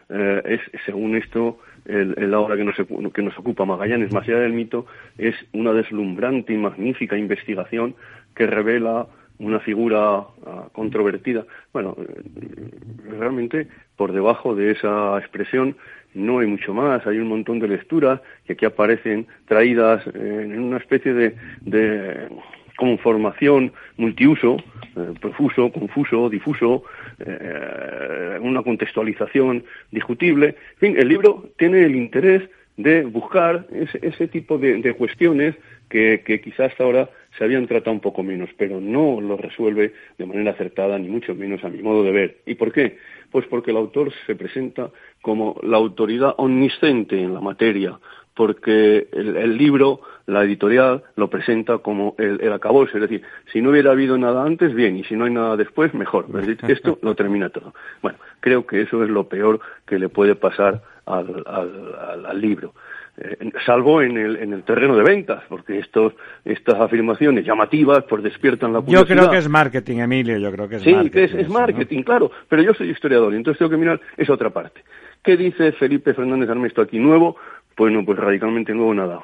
eh, es según esto el, el que nos, que nos ocupa Magallanes más allá del mito es una deslumbrante y magnífica investigación que revela una figura ah, controvertida. Bueno eh, realmente por debajo de esa expresión no hay mucho más. Hay un montón de lecturas que aquí aparecen traídas eh, en una especie de, de conformación multiuso, eh, profuso, confuso, difuso, eh, una contextualización discutible. En fin, el libro tiene el interés de buscar ese, ese tipo de, cuestiones que, que quizás hasta ahora se habían tratado un poco menos, pero no lo resuelve de manera acertada, ni mucho menos a mi modo de ver. ¿Y por qué? Pues porque el autor se presenta como la autoridad omnisciente en la materia, porque el, el libro, la editorial, lo presenta como el, el acabose, es decir, si no hubiera habido nada antes, bien, y si no hay nada después, mejor. Es decir, esto lo termina todo. Bueno, creo que eso es lo peor que le puede pasar al, al, al- libro. Eh, salvo en el, en el terreno de ventas, porque estos, estas afirmaciones llamativas pues despiertan la
Yo
curiosidad.
creo que es marketing, Emilio, yo creo que es
Sí,
marketing.
que es, es marketing, claro, pero yo soy historiador y entonces tengo que mirar esa otra parte. ¿Qué dice Felipe Fernández Armesto aquí nuevo? Pues no, pues radicalmente nuevo nada.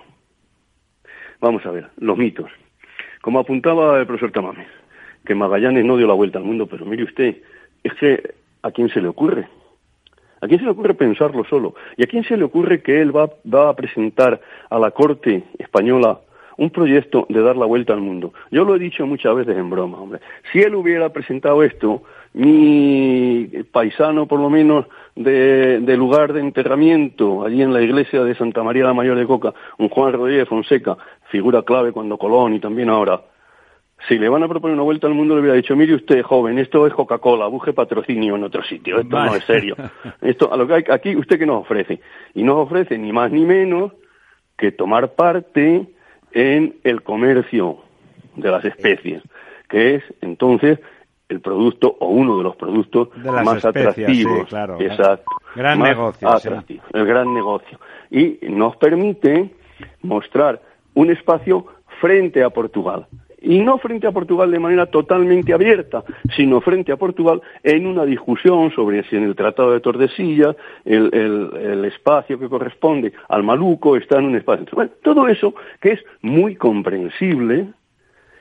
Vamos a ver, los mitos. Como apuntaba el profesor Tamames, que Magallanes no dio la vuelta al mundo, pero mire usted, es que ¿a quién se le ocurre? ¿A quién se le ocurre pensarlo solo? ¿Y a quién se le ocurre que él va, va a presentar a la corte española un proyecto de dar la vuelta al mundo. Yo lo he dicho muchas veces en broma, hombre. Si él hubiera presentado esto, mi paisano, por lo menos, de, de, lugar de enterramiento, allí en la iglesia de Santa María la Mayor de Coca, un Juan Rodríguez Fonseca, figura clave cuando Colón y también ahora, si le van a proponer una vuelta al mundo, le hubiera dicho, mire usted, joven, esto es Coca-Cola, busque patrocinio en otro sitio, esto no es serio. Esto, a lo que hay, aquí, ¿usted qué nos ofrece? Y nos ofrece ni más ni menos que tomar parte en el comercio de las especies, que es entonces el producto o uno de los productos más atractivos.
claro.
Exacto.
Gran negocio.
Atractivo, el gran negocio. Y nos permite mostrar un espacio frente a Portugal. Y no frente a Portugal de manera totalmente abierta, sino frente a Portugal en una discusión sobre si en el Tratado de Tordesillas el, el, el espacio que corresponde al Maluco está en un espacio. Bueno, todo eso que es muy comprensible,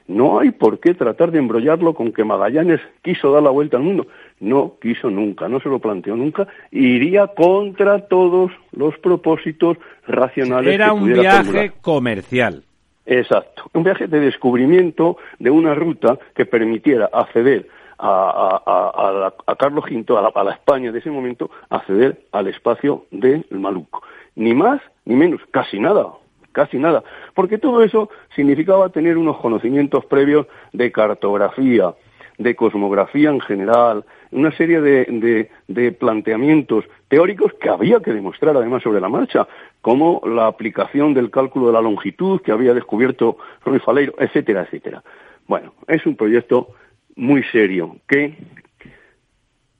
no hay por qué tratar de embrollarlo con que Magallanes quiso dar la vuelta al mundo. No quiso nunca, no se lo planteó nunca. Iría contra todos los propósitos racionales.
Era
que
un viaje
formular.
comercial.
Exacto. Un viaje de descubrimiento de una ruta que permitiera acceder a, a- a- a Carlos V, a la, a la España de ese momento, acceder al espacio del Maluco. Ni más ni menos, casi nada, casi nada. Porque todo eso significaba tener unos conocimientos previos de cartografía, de cosmografía en general, una serie de, de- de planteamientos teóricos que había que demostrar además sobre la marcha, como la aplicación del cálculo de la longitud que había descubierto Ruy Faleiro, etcétera, etcétera. Bueno, es un proyecto muy serio que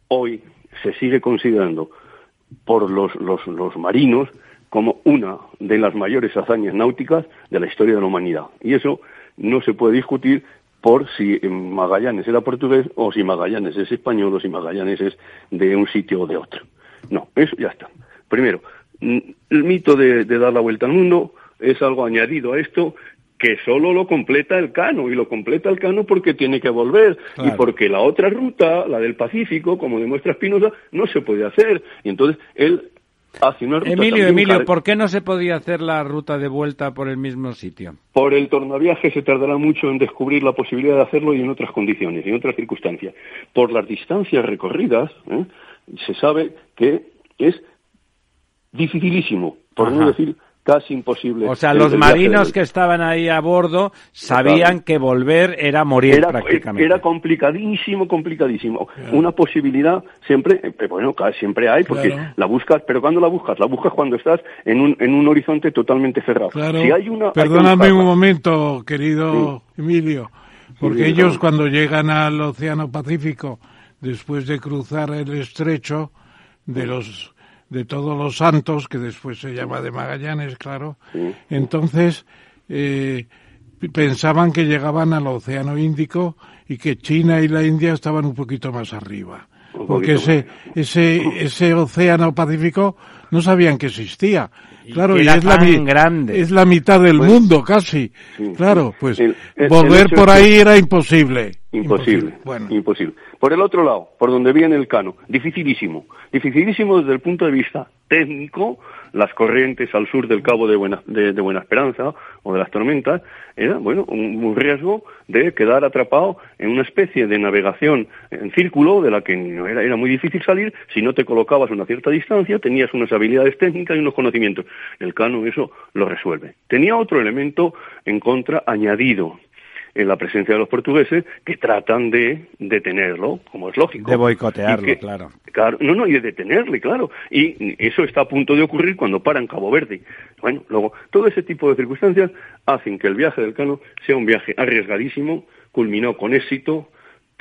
hoy se sigue considerando por los, los, los marinos como una de las mayores hazañas náuticas de la historia de la humanidad. Y eso no se puede discutir por si Magallanes era portugués o si Magallanes es español o si Magallanes es de un sitio o de otro. No, eso ya está. Primero, el mito de, de dar la vuelta al mundo es algo añadido a esto que solo lo completa el Cano, y lo completa el Cano porque tiene que volver, y porque la otra ruta, la del Pacífico, como demuestra Espinosa, no se puede hacer. Y entonces él ruta
Emilio, Emilio,
car-
¿por qué no se podía hacer la ruta de vuelta por el mismo sitio?
Por el tornaviaje se tardará mucho en descubrir la posibilidad de hacerlo y en otras condiciones, y en otras circunstancias. Por las distancias recorridas, ¿eh? se sabe que es dificilísimo, por no
Ajá.
decir casi imposible.
O sea, los marinos que estaban ahí a bordo sabían
Claro.
que volver era morir
era,
prácticamente.
era complicadísimo, complicadísimo. Una posibilidad siempre, eh, bueno, siempre hay, porque
Claro.
la buscas, pero cuando la buscas? La buscas cuando estás en un, en un horizonte totalmente cerrado.
Claro.
Si hay una,
Perdóname un momento, querido Emilio, porque
Sí,
ellos cuando llegan al Océano Pacífico, después de cruzar el estrecho de los de todos los santos, que después se llama de Magallanes, claro, entonces eh, pensaban que llegaban al Océano Índico y que China y la India estaban un poquito más arriba.
Un
Porque ese, ese, ese océano Pacífico no sabían que existía. Claro, y es la,
grande.
es la mitad del
Pues,
mundo casi.
sí,
claro, pues
El- el-
volver
el
por ahí era imposible.
Imposible,
Bueno,
imposible. Por el otro lado, por donde viene el cano, dificilísimo. Dificilísimo desde el punto de vista técnico, las corrientes al sur del Cabo de Buena, de, de Buena Esperanza o de las tormentas, era, bueno, un, un riesgo de quedar atrapado en una especie de navegación en círculo de la que era, era muy difícil salir si no te colocabas a una cierta distancia, tenías unas habilidades técnicas y unos conocimientos. El cano eso lo resuelve. Tenía otro elemento en contra añadido, en la presencia de los portugueses que tratan de detenerlo, como es lógico.
De boicotearlo,
que-
claro.
Claro, no, no, y de detenerle, claro. Y eso está a punto de ocurrir cuando paran Cabo Verde. Bueno, luego, todo ese tipo de circunstancias hacen que el viaje del Cano sea un viaje arriesgadísimo, culminó con éxito,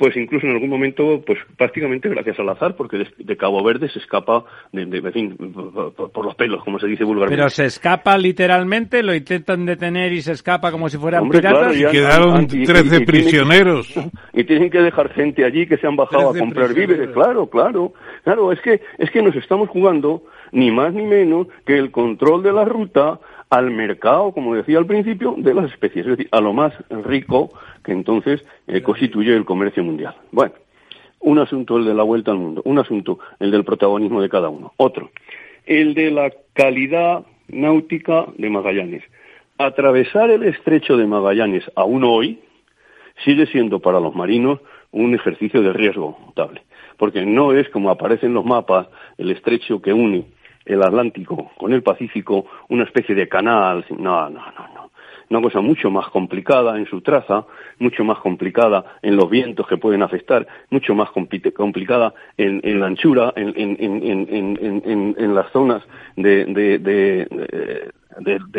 pues incluso en algún momento, pues prácticamente gracias al azar, porque de, de Cabo Verde se escapa, de, de- en fin, por, los pelos, como se dice vulgarmente.
Pero se escapa literalmente, lo intentan detener y se escapa como si fueran
Hombre,
piratas.
claro, ya-
quedaron
han- y- y-
13
y tienen-
prisioneros.
y tienen que dejar gente allí que se han bajado a
13
comprar víveres, claro, claro, claro, es que es que nos estamos jugando ni más ni menos que el control de la ruta al mercado, como decía al principio, de las especies, es decir, a lo más rico que entonces eh, constituye el comercio mundial. Bueno, un asunto el de la vuelta al mundo, un asunto el del protagonismo de cada uno, otro, el de la calidad náutica de Magallanes. atravesar el estrecho de Magallanes aún hoy sigue siendo para los marinos un ejercicio de riesgo notable, porque no es como aparece en los mapas el estrecho que une el Atlántico con el Pacífico, una especie de canal, no, no, no, no. Una cosa mucho más complicada en su traza, mucho más complicada en los vientos que pueden afectar, mucho más complicada en, la anchura, en, en, las zonas de, de,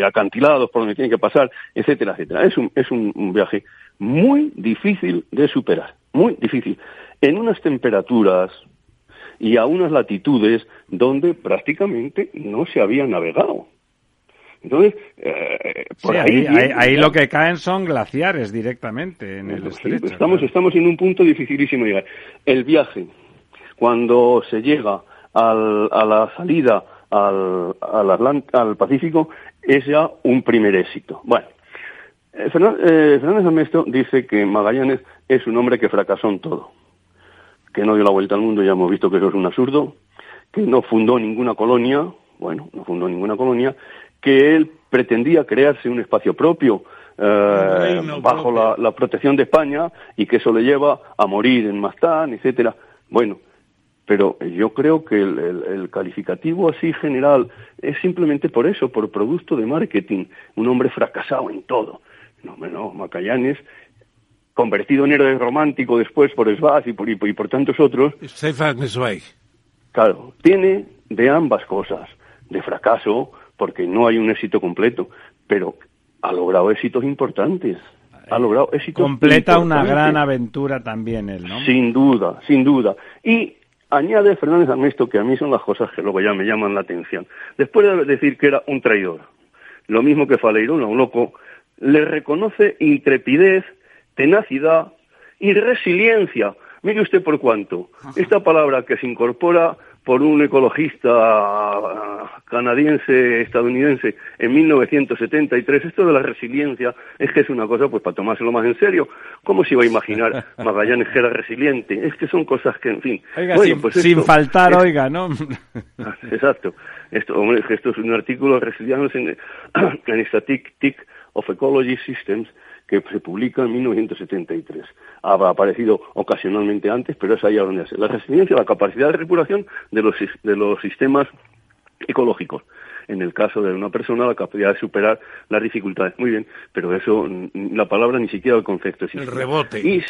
acantilados por donde tiene que pasar, etcétera, etcétera. Es un, es un viaje muy difícil de superar, muy difícil. En unas temperaturas y a unas latitudes donde prácticamente no se había navegado. Entonces, eh, por ahí,
ahí, lo que caen son glaciares directamente en el estrecho.
estamos, estamos en un punto dificilísimo de llegar. El viaje, cuando se llega al, a la salida al, al, al Pacífico, es ya un primer éxito. Bueno, eh, eh, Fernández Amesto dice que Magallanes es un hombre que fracasó en todo, que no dio la vuelta al mundo, ya hemos visto que eso es un absurdo, que no fundó ninguna colonia, bueno, no fundó ninguna colonia, que él pretendía crearse un espacio propio eh, bajo la, la, protección de España y que eso le lleva a morir en Mastán, etcétera. Bueno, pero yo creo que el, calificativo así general es simplemente por eso, por producto de marketing, un hombre fracasado en todo. No, no, Macallanes, convertido en héroe romántico después por Svaz y por, y, por tantos otros.
Stefan Zweig.
Claro, tiene de ambas cosas, de fracaso, porque no hay un éxito completo, pero ha logrado éxitos importantes. Ha logrado éxitos
Completa una gran aventura también él, ¿no?
Sin duda, sin duda. Y añade Fernández Ernesto que a mí son las cosas que luego ya me llaman la atención. Después de decir que era un traidor, lo mismo que Faleirón, un loco, le reconoce intrepidez, tenacidad y resiliencia. Mire usted por cuánto. Esta palabra que se incorpora por un ecologista canadiense, estadounidense, en 1973, esto de la resiliencia es que es una cosa pues para tomárselo más en serio. ¿Cómo se iba a imaginar Magallanes que era resiliente? Es que son cosas que, en fin...
sin, pues sin faltar, oiga, ¿no?
Exacto. Esto, hombre, esto es un artículo resiliano en, en Statistic of Ecology Systems que se publica en 1973. Ha aparecido ocasionalmente antes, pero es ahí a donde hace. La resiliencia, la capacidad de reparación de los, de los sistemas ecológicos. En el caso de una persona, la capacidad de superar las dificultades. Muy bien, pero eso, la palabra ni siquiera el concepto
existe. El rebote.
Y,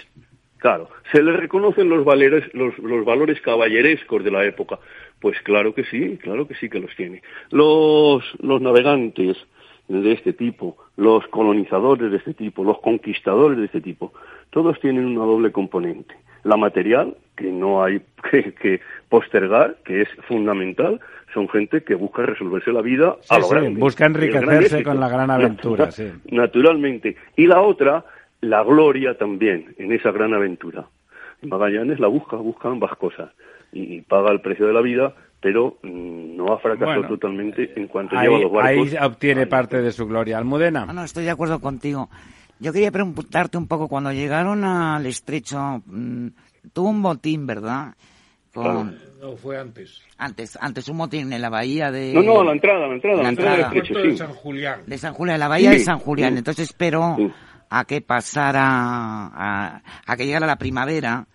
claro, se le reconocen los, valores, los, los valores caballerescos de la época. Pues claro que sí, claro que sí que los tiene. Los, los navegantes, de este tipo, los colonizadores de este tipo, los conquistadores de este tipo, todos tienen una doble componente. La material, que no hay que, postergar, que es fundamental, son gente que busca resolverse la vida a lo grande.
Busca enriquecerse con la gran aventura,
Naturalmente. Y la otra, la gloria también en esa gran aventura. Magallanes la busca, busca ambas cosas. y paga el precio de la vida pero mm, no ha fracasado totalmente en cuanto
ahí,
lleva los barcos.
Ahí obtiene parte de su gloria. Almudena.
No, no, estoy de acuerdo contigo. Yo quería preguntarte un poco, cuando llegaron al estrecho, mm, tuvo un botín, ¿verdad?
Con... No, fue antes.
Antes, antes un botín en la bahía de...
No, no, a la entrada, a la entrada, la entrada, del estrecho,
de San Julián.
De San Julián, la bahía de San Julián. Entonces esperó a que pasara, a, a que llegara la primavera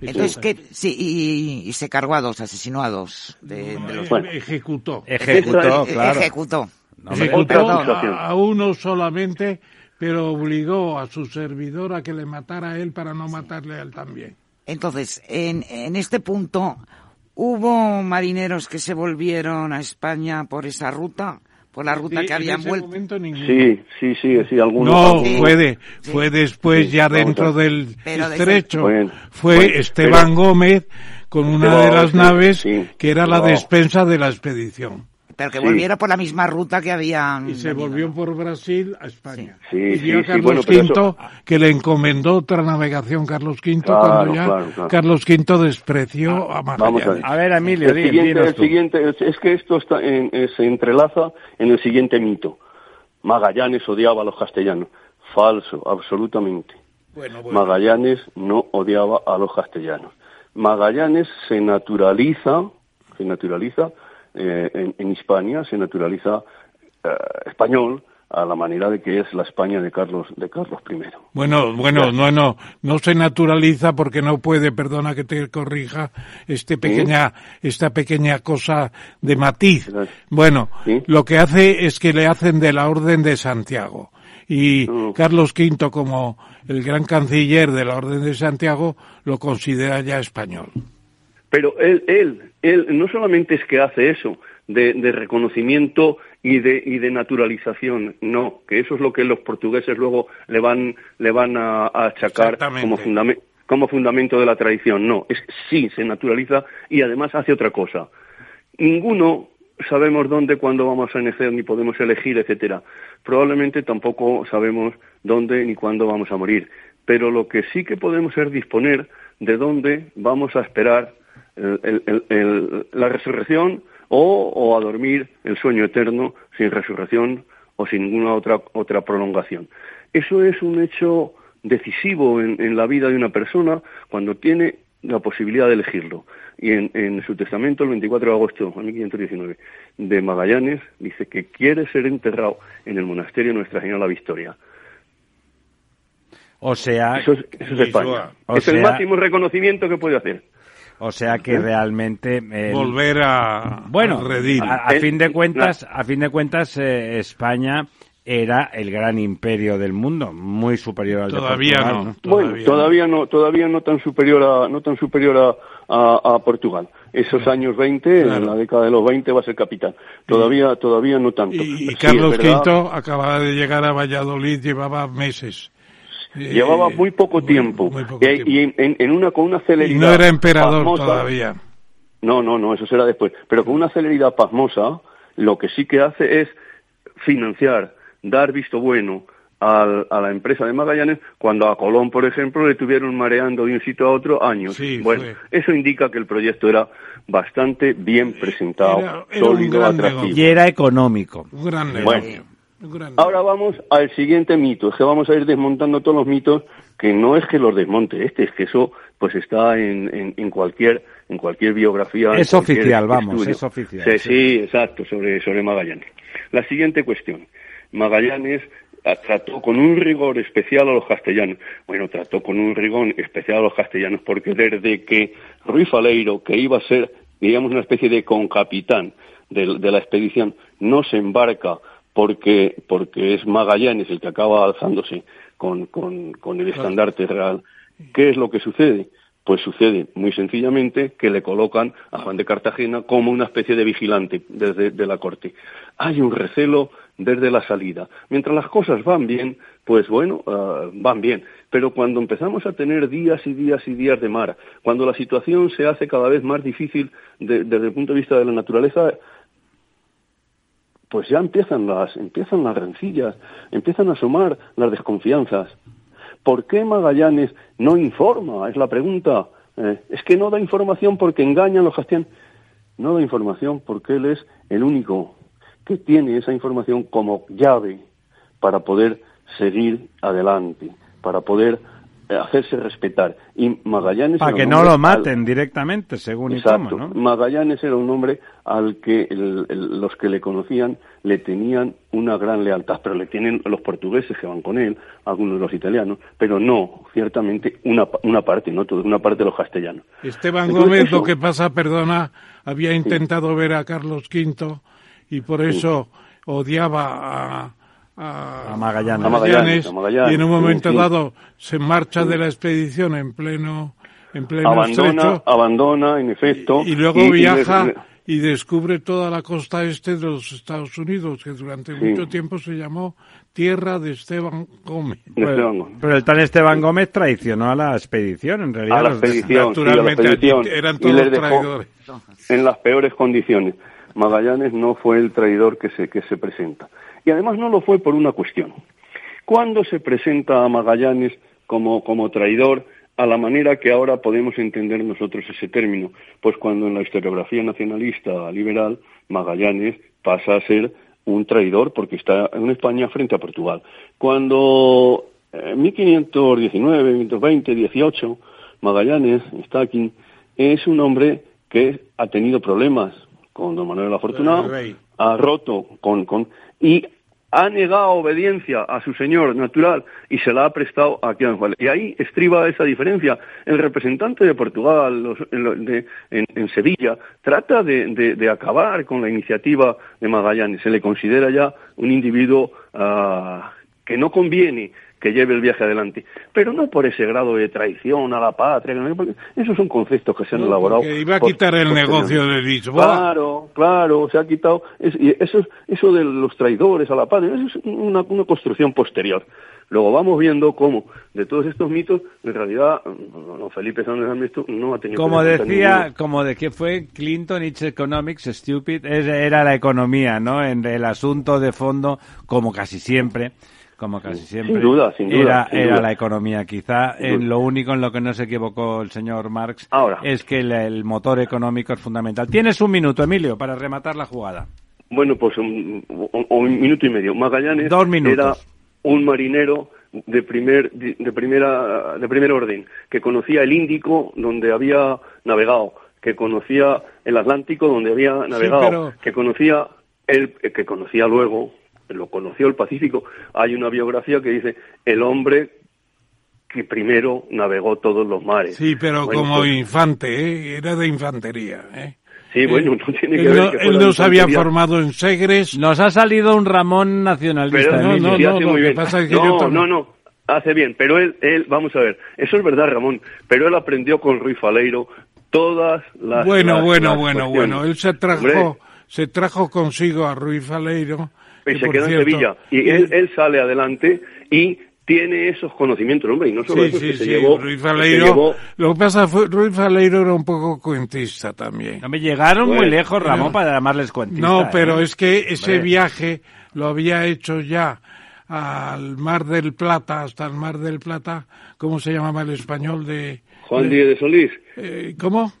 entonces, ¿qué? Sí, y, se cargó a dos, asesinó a dos. De, los...
Ejecutó.
Ejecutó, claro.
Ejecutó.
ejecutó a, uno solamente, pero obligó a su servidor a que le matara a él para no matarle a él también.
Entonces, en, en este punto, ¿hubo marineros que se volvieron a España por esa ruta? Por la ruta que habían vuelto.
Sí, sí, sí, sí, algunos.
No, fue, fue después ya dentro del estrecho. Fue Esteban Gómez con una de las naves que era la despensa de la expedición.
Pero que volviera por la misma ruta que habían.
Y se volvió por Brasil a España. y vio a Carlos V, que le encomendó otra navegación Carlos V, cuando ya Carlos V despreció a Magallanes.
A ver, Emilio,
el siguiente, el siguiente, es que esto está en, se entrelaza en el siguiente mito. Magallanes odiaba a los castellanos. Falso, absolutamente. Magallanes no odiaba a los castellanos. Magallanes se naturaliza, se naturaliza eh, en, Hispania se naturaliza eh, español a la manera de que es la España de Carlos de Carlos I.
Bueno, bueno, no, no, no se naturaliza porque no puede, perdona que te corrija, este pequeña, esta pequeña cosa de matiz. Bueno, lo que hace es que le hacen de la Orden de Santiago. Y Carlos V, como el gran canciller de la Orden de Santiago, lo considera ya español.
Pero él, él, él no solamente es que hace eso, de, de reconocimiento y de, y de naturalización. No, que eso es lo que los portugueses luego le van, le van a, achacar como, como fundamento de la tradición. No, es sí, se naturaliza y además hace otra cosa. Ninguno sabemos dónde, cuándo vamos a nacer, ni podemos elegir, etcétera. Probablemente tampoco sabemos dónde ni cuándo vamos a morir. Pero lo que sí que podemos es disponer de dónde vamos a esperar la resurrección o, a dormir el sueño eterno sin resurrección o sin ninguna otra, otra prolongación. Eso es un hecho decisivo en, la vida de una persona cuando tiene la posibilidad de elegirlo. Y en, su testamento, el 24 de agosto de 1519, de Magallanes, dice que quiere ser enterrado en el monasterio Nuestra Señora la Victoria.
O sea,
eso es, España. es el máximo reconocimiento que puede hacer.
O sea que realmente
volver a
bueno, a, fin de cuentas, a fin de cuentas eh, España era el gran imperio del mundo, muy superior al
todavía
de
Portugal.
No, todavía bueno, todavía no. todavía no tan superior a no tan superior a, Portugal. Esos años 20, en la década de los 20 va a ser capital. Todavía todavía no tanto.
Y, Carlos V acababa de llegar a Valladolid, llevaba meses.
Llevaba eh, muy poco tiempo. y, en, una, con una celeridad.
Y no era emperador todavía.
No, no, no, eso será después. Pero con una celeridad pasmosa, lo que sí que hace es financiar, dar visto bueno a la empresa de Magallanes cuando a Colón, por ejemplo, le tuvieron mareando de un sitio a otro años. bueno, eso indica que el proyecto era bastante bien presentado, sólido, atractivo.
Y era económico.
Un gran
negocio. Ahora vamos al siguiente mito, es que vamos a ir desmontando todos los mitos, que no es que los desmonte este, es que eso pues está en, en, cualquier en cualquier biografía.
Es oficial, vamos, es oficial.
Sí, exacto, sobre, sobre Magallanes. La siguiente cuestión. Magallanes ah, trató con un rigor especial a los castellanos. Bueno, trató con un rigor especial a los castellanos porque desde que Ruiz Faleiro, que iba a ser, digamos, una especie de concapitán de, de la expedición, no se embarca porque, porque es Magallanes el que acaba alzándose con, con, el estandarte real. ¿Qué es lo que sucede? Pues sucede muy sencillamente que le colocan a Juan de Cartagena como una especie de vigilante desde de la corte. Hay un recelo desde la salida. Mientras las cosas van bien, pues bueno, ah, van bien. Pero cuando empezamos a tener días y días y días de mar, cuando la situación se hace cada vez más difícil desde el punto de vista de la naturaleza, pues ya empiezan las, empiezan las rencillas, empiezan a asomar las desconfianzas. ¿Por qué Magallanes no informa? Es la pregunta. Eh, es que no da información porque engañan los castellanos. No da información porque él es el único que tiene esa información como llave para poder seguir adelante, para poder hacerse respetar. Y Magallanes...
Para que no lo maten directamente, según
Exacto.
¿no?
Magallanes era un hombre al que los que le conocían le tenían una gran lealtad, pero le tienen los portugueses que van con él, algunos de los italianos, pero no, ciertamente, una, una parte, no toda, una parte de los castellanos.
Esteban Gómez, lo que pasa, perdona, había intentado ver a Carlos V y por eso odiaba a a,
Magallanes.
y en un momento dado se marcha de la expedición en pleno en pleno
abandona, abandona en efecto
y, luego viaja y, descubre toda la costa este de los Estados Unidos que durante mucho tiempo se llamó tierra de Esteban Gómez.
Pero, el tal Esteban Gómez traicionó a la expedición, en realidad.
A la expedición, naturalmente
eran todos traidores.
En las peores condiciones. Magallanes no fue el traidor que se, que se presenta. Y además no lo fue por una cuestión. ¿Cuándo se presenta a Magallanes como, como traidor a la manera que ahora podemos entender nosotros ese término? Pues cuando en la historiografía nacionalista liberal Magallanes pasa a ser un traidor porque está en España frente a Portugal. Cuando en 1519, 1520, 18, Magallanes está aquí, es un hombre que ha tenido problemas con don Manuel Afortunado, ha roto con, con y ha negado obediencia a su señor natural y se la ha prestado a Juan. Y ahí estriba esa diferencia. El representante de Portugal en, Sevilla trata de, acabar con la iniciativa de Magallanes. Se le considera ya un individuo ah, que no conviene que lleve el viaje adelante. Pero no por ese grado de traición a la patria, porque esos son conceptos que se han elaborado.
Que iba a quitar el negocio de Lisboa.
Claro, claro, se ha quitado. y eso, eso de los traidores a la patria, eso es una, una construcción posterior. Luego vamos viendo cómo de todos estos mitos, en realidad, no, Felipe Sánchez no ha tenido.
Como decía, como de que fue Clinton, it's economics, stupid, era la economía, ¿no? En el asunto de fondo, como casi siempre como casi siempre.
Sin duda, sin duda.
Era, la economía. Quizá en lo único en lo que no se equivocó el señor Marx es que el, motor económico es fundamental. Tienes un minuto, Emilio, para rematar la jugada.
Bueno, pues un, minuto y medio. Magallanes era un marinero de primer de primera de primer orden que conocía el Índico donde había navegado que conocía el Atlántico donde había navegado que conocía el que conocía luego lo conoció el Pacífico. Hay una biografía que dice el hombre que primero navegó todos los mares.
Sí, pero como pues infante, ¿eh? era de infantería. ¿eh?
Sí, bueno, no tiene que
él
ver.
él no se había formado en Segres.
Nos ha salido un Ramón nacionalista.
Pero, no, no, no, no, no, no, no, hace bien. Pero él, él, vamos a ver, eso es verdad, Ramón, pero él aprendió con Ruiz Faleiro todas las.
Bueno, bueno, bueno, bueno. Él se trajo, se trajo consigo a Ruiz Faleiro
y se quedó en Sevilla. Y él, él sale adelante y tiene esos conocimientos, hombre, y no solo eso, sí, se, llevó,
Ruiz Faleiro, Lo que pasa fue Ruiz Faleiro era un poco cuentista también.
No me llegaron muy lejos, Ramón, para llamarles cuentista.
No, pero ¿eh? es que ese viaje lo había hecho ya al Mar del Plata, hasta el Mar del Plata, ¿cómo se llamaba el español de...?
Juan Díaz de Solís.
Eh, ¿Cómo?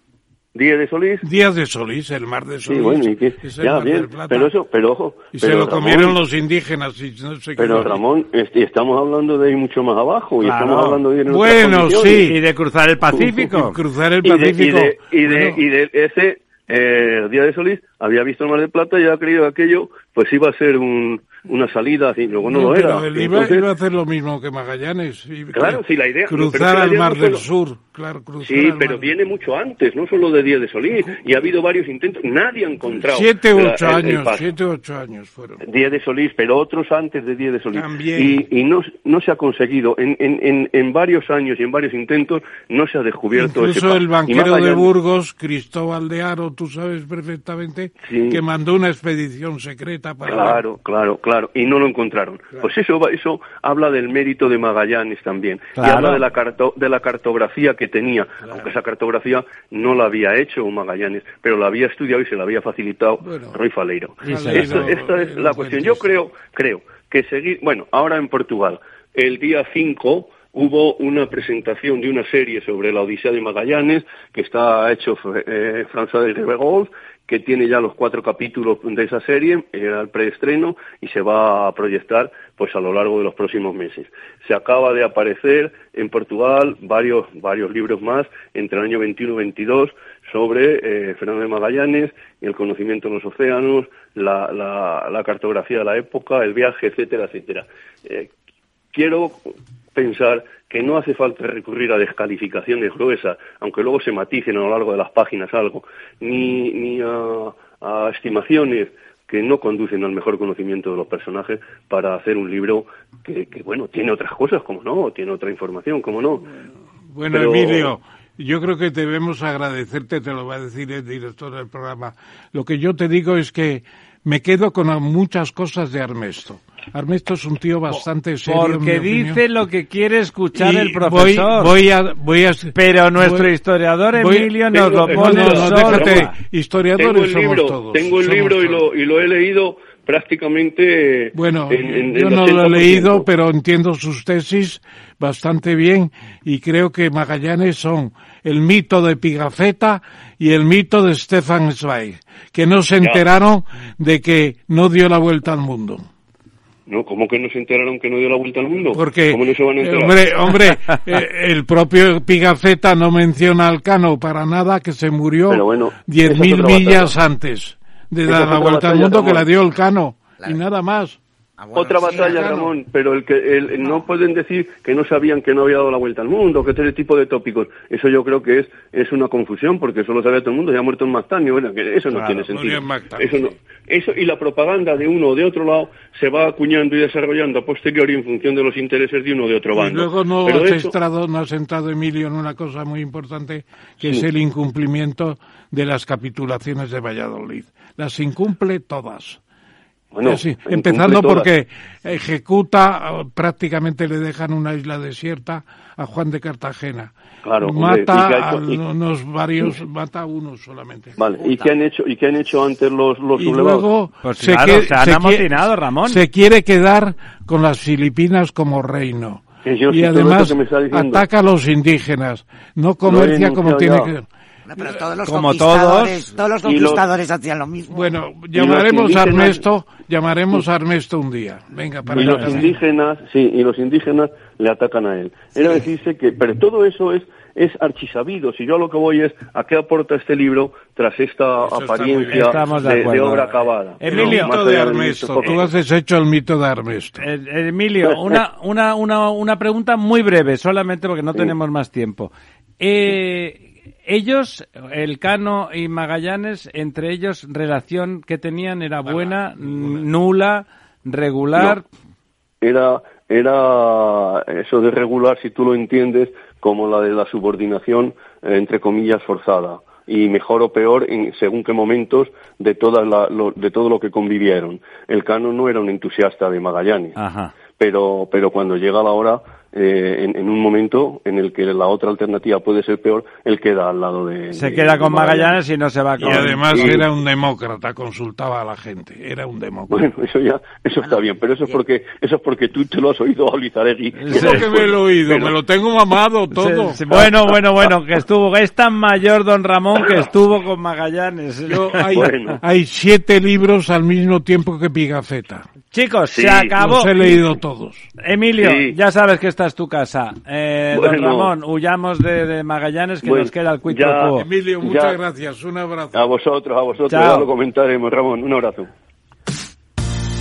Díaz de Solís.
Díaz de Solís, el mar de Solís.
Sí, bueno, y que, ya, bien, pero eso, pero ojo.
Y se lo comieron los indígenas y no sé
Pero Ramón, estamos hablando de ir mucho más abajo y estamos hablando de ir en
Bueno, sí. Y de cruzar el Pacífico.
cruzar el Pacífico.
Y de, y de, ese, eh, Díaz de Solís había visto el mar de Plata y había creído que aquello, pues iba a ser un, una salida, y luego no, lo era.
Él iba, a hacer lo mismo que Magallanes.
claro, sí, la idea.
Cruzar al Mar del Sur, claro, cruzar
Sí, pero viene mucho antes, no solo de Díaz de Solís, y ha habido varios intentos, nadie ha encontrado.
Siete ocho años, siete ocho años fueron.
Díaz de Solís, pero otros antes de Díaz de Solís. También. Y, y no, no se ha conseguido, en, en, en, varios años y en varios intentos, no se ha descubierto
Incluso el banquero de Burgos, Cristóbal de Aro, tú sabes perfectamente, que mandó una expedición secreta para...
Claro, claro, claro y no lo encontraron. Pues eso, eso habla del mérito de Magallanes también. Y habla de la, de la cartografía que tenía, aunque esa cartografía no la había hecho Magallanes, pero la había estudiado y se la había facilitado bueno, Roy Faleiro. esta, es la cuestión. Yo creo, creo que seguir, bueno, ahora en Portugal, el día 5 hubo una presentación de una serie sobre la Odisea de Magallanes que está hecho eh, François de Ribegold que tiene ya los cuatro capítulos de esa serie, era el preestreno y se va a proyectar pues a lo largo de los próximos meses. Se acaba de aparecer en Portugal varios, varios libros más entre el año 21 y 22 sobre eh, Fernando de Magallanes el conocimiento de los océanos, la, la, cartografía de la época, el viaje, etcétera, etcétera. Eh, quiero pensar que no hace falta recurrir a descalificaciones gruesas, aunque luego se maticen a lo largo de las páginas algo, ni, ni a, estimaciones que no conducen al mejor conocimiento de los personajes para hacer un libro que, bueno, tiene otras cosas, como no, tiene otra información, como no.
Bueno, Emilio, yo creo que debemos agradecerte, te lo va a decir el director del programa. Lo que yo te digo es que me quedo con muchas cosas de Armesto. Armesto es un tío bastante serio.
Porque dice lo que quiere escuchar el profesor.
Voy, a, voy a,
Pero nuestro historiador Emilio nos lo pone
no, no, déjate, historiadores
tengo el libro,
todos.
Tengo el libro y lo, y lo he leído prácticamente.
Bueno, yo no lo he leído, pero entiendo sus tesis bastante bien y creo que Magallanes son el mito de Pigafetta y el mito de Stefan Zweig, que no se enteraron de que no dio la vuelta al mundo.
No, ¿cómo que no se enteraron que no dio la vuelta al mundo?
Porque,
¿Cómo no se van a enterar?
hombre, hombre eh, el propio Pigafetta no menciona al Cano para nada que se murió diez mil millas antes de dar la vuelta al mundo que la dio el Cano y nada más.
Ah, bueno,
Otra
sí,
batalla,
claro.
Ramón, pero el que el- no. pueden decir que no sabían que no había dado la vuelta al mundo, que ese tipo de tópicos. Eso yo creo que es es una confusión, porque eso lo sabe todo el mundo, ya ha muerto en Mactáneo, bueno, que eso no tiene sentido. Eso no, eso y la propaganda de uno o de otro lado se va acuñando y desarrollando a posteriori en función de los intereses de uno o de otro
Y
bando.
luego no
Pero
has, entrado, no has entrado, Emilio, en una cosa muy importante, que es el incumplimiento de las capitulaciones de Valladolid. Las incumple todas.
Bueno,
Sí, empezando
todas.
porque ejecuta, prácticamente le dejan una isla desierta a Juan de Cartagena.
Claro,
mata
y que ha
a
y-
unos varios, mata a uno solamente.
Vale, ¿y qué han hecho y qué han hecho antes los los
Y
sublevados?
luego
Pues
se,
claro,
que-
se han
se
amotinado,
quie-
Ramón.
se quiere quedar con las Filipinas como reino.
Que yo
y además
esto que me está diciendo.
ataca a los indígenas, no comercia como tiene que...
Bueno, pero todos los
Como
conquistadores,
todos,
todos los conquistadores hacían lo mismo.
Bueno, llamaremos a Ernesto, llamaremos a Ernesto un día. Venga, para
y los indígenas, sí, y los indígenas le atacan a él. Era decirse que, pero todo eso es es archisabido. Si yo a lo que voy es a qué aporta este libro tras esta
Eso
apariencia
de
de, de
acuerdo.
obra acabada.
Emilio.
de Ernesto. Tú has deshecho el mito de Ernesto.
Eh, Emilio, una, una, una, una pregunta muy breve, solamente porque no tenemos más tiempo. Eh, ellos, el Cano y Magallanes, entre ellos, relación que tenían era buena, nula, regular.
era era eso de regular si tú lo entiendes como la de la subordinación eh, entre comillas forzada y mejor o peor en según qué momentos de toda la- lo, de todo lo que convivieron el Cano no era un entusiasta de Magallanes
Ajá.
pero pero cuando llega la hora eh, en, en un momento en el que la otra alternativa puede ser peor él queda al lado de
Se
de-
queda
de
con Magallanes y no se va
Y
con...
además
y-
era un demócrata, consultaba a la gente, era un demócrata.
bueno eso ya eso está bien pero eso es porque eso es porque tú te lo has oído a Olizaregui
¿Cómo que me lo he oído?
Pero-
Me lo tengo mamado todo.
Se- se- bueno, bueno, bueno, que estuvo, es tan mayor don Ramón que estuvo con Magallanes.
Yo- hay,
Bueno.
hay siete libros al mismo tiempo que Pigafetta.
Chicos,
Sí,
se acabó.
Los he leído todos.
Emilio,
Sí.
ya sabes que esta es tu casa. Eh, Don
Bueno.
Ramón, huyamos de, de Magallanes que
Bueno,
nos queda el quo.
Emilio, muchas
Ya.
gracias. Un abrazo.
A vosotros, a vosotros,
Chao.
ya lo comentaremos, Ramón. Un abrazo.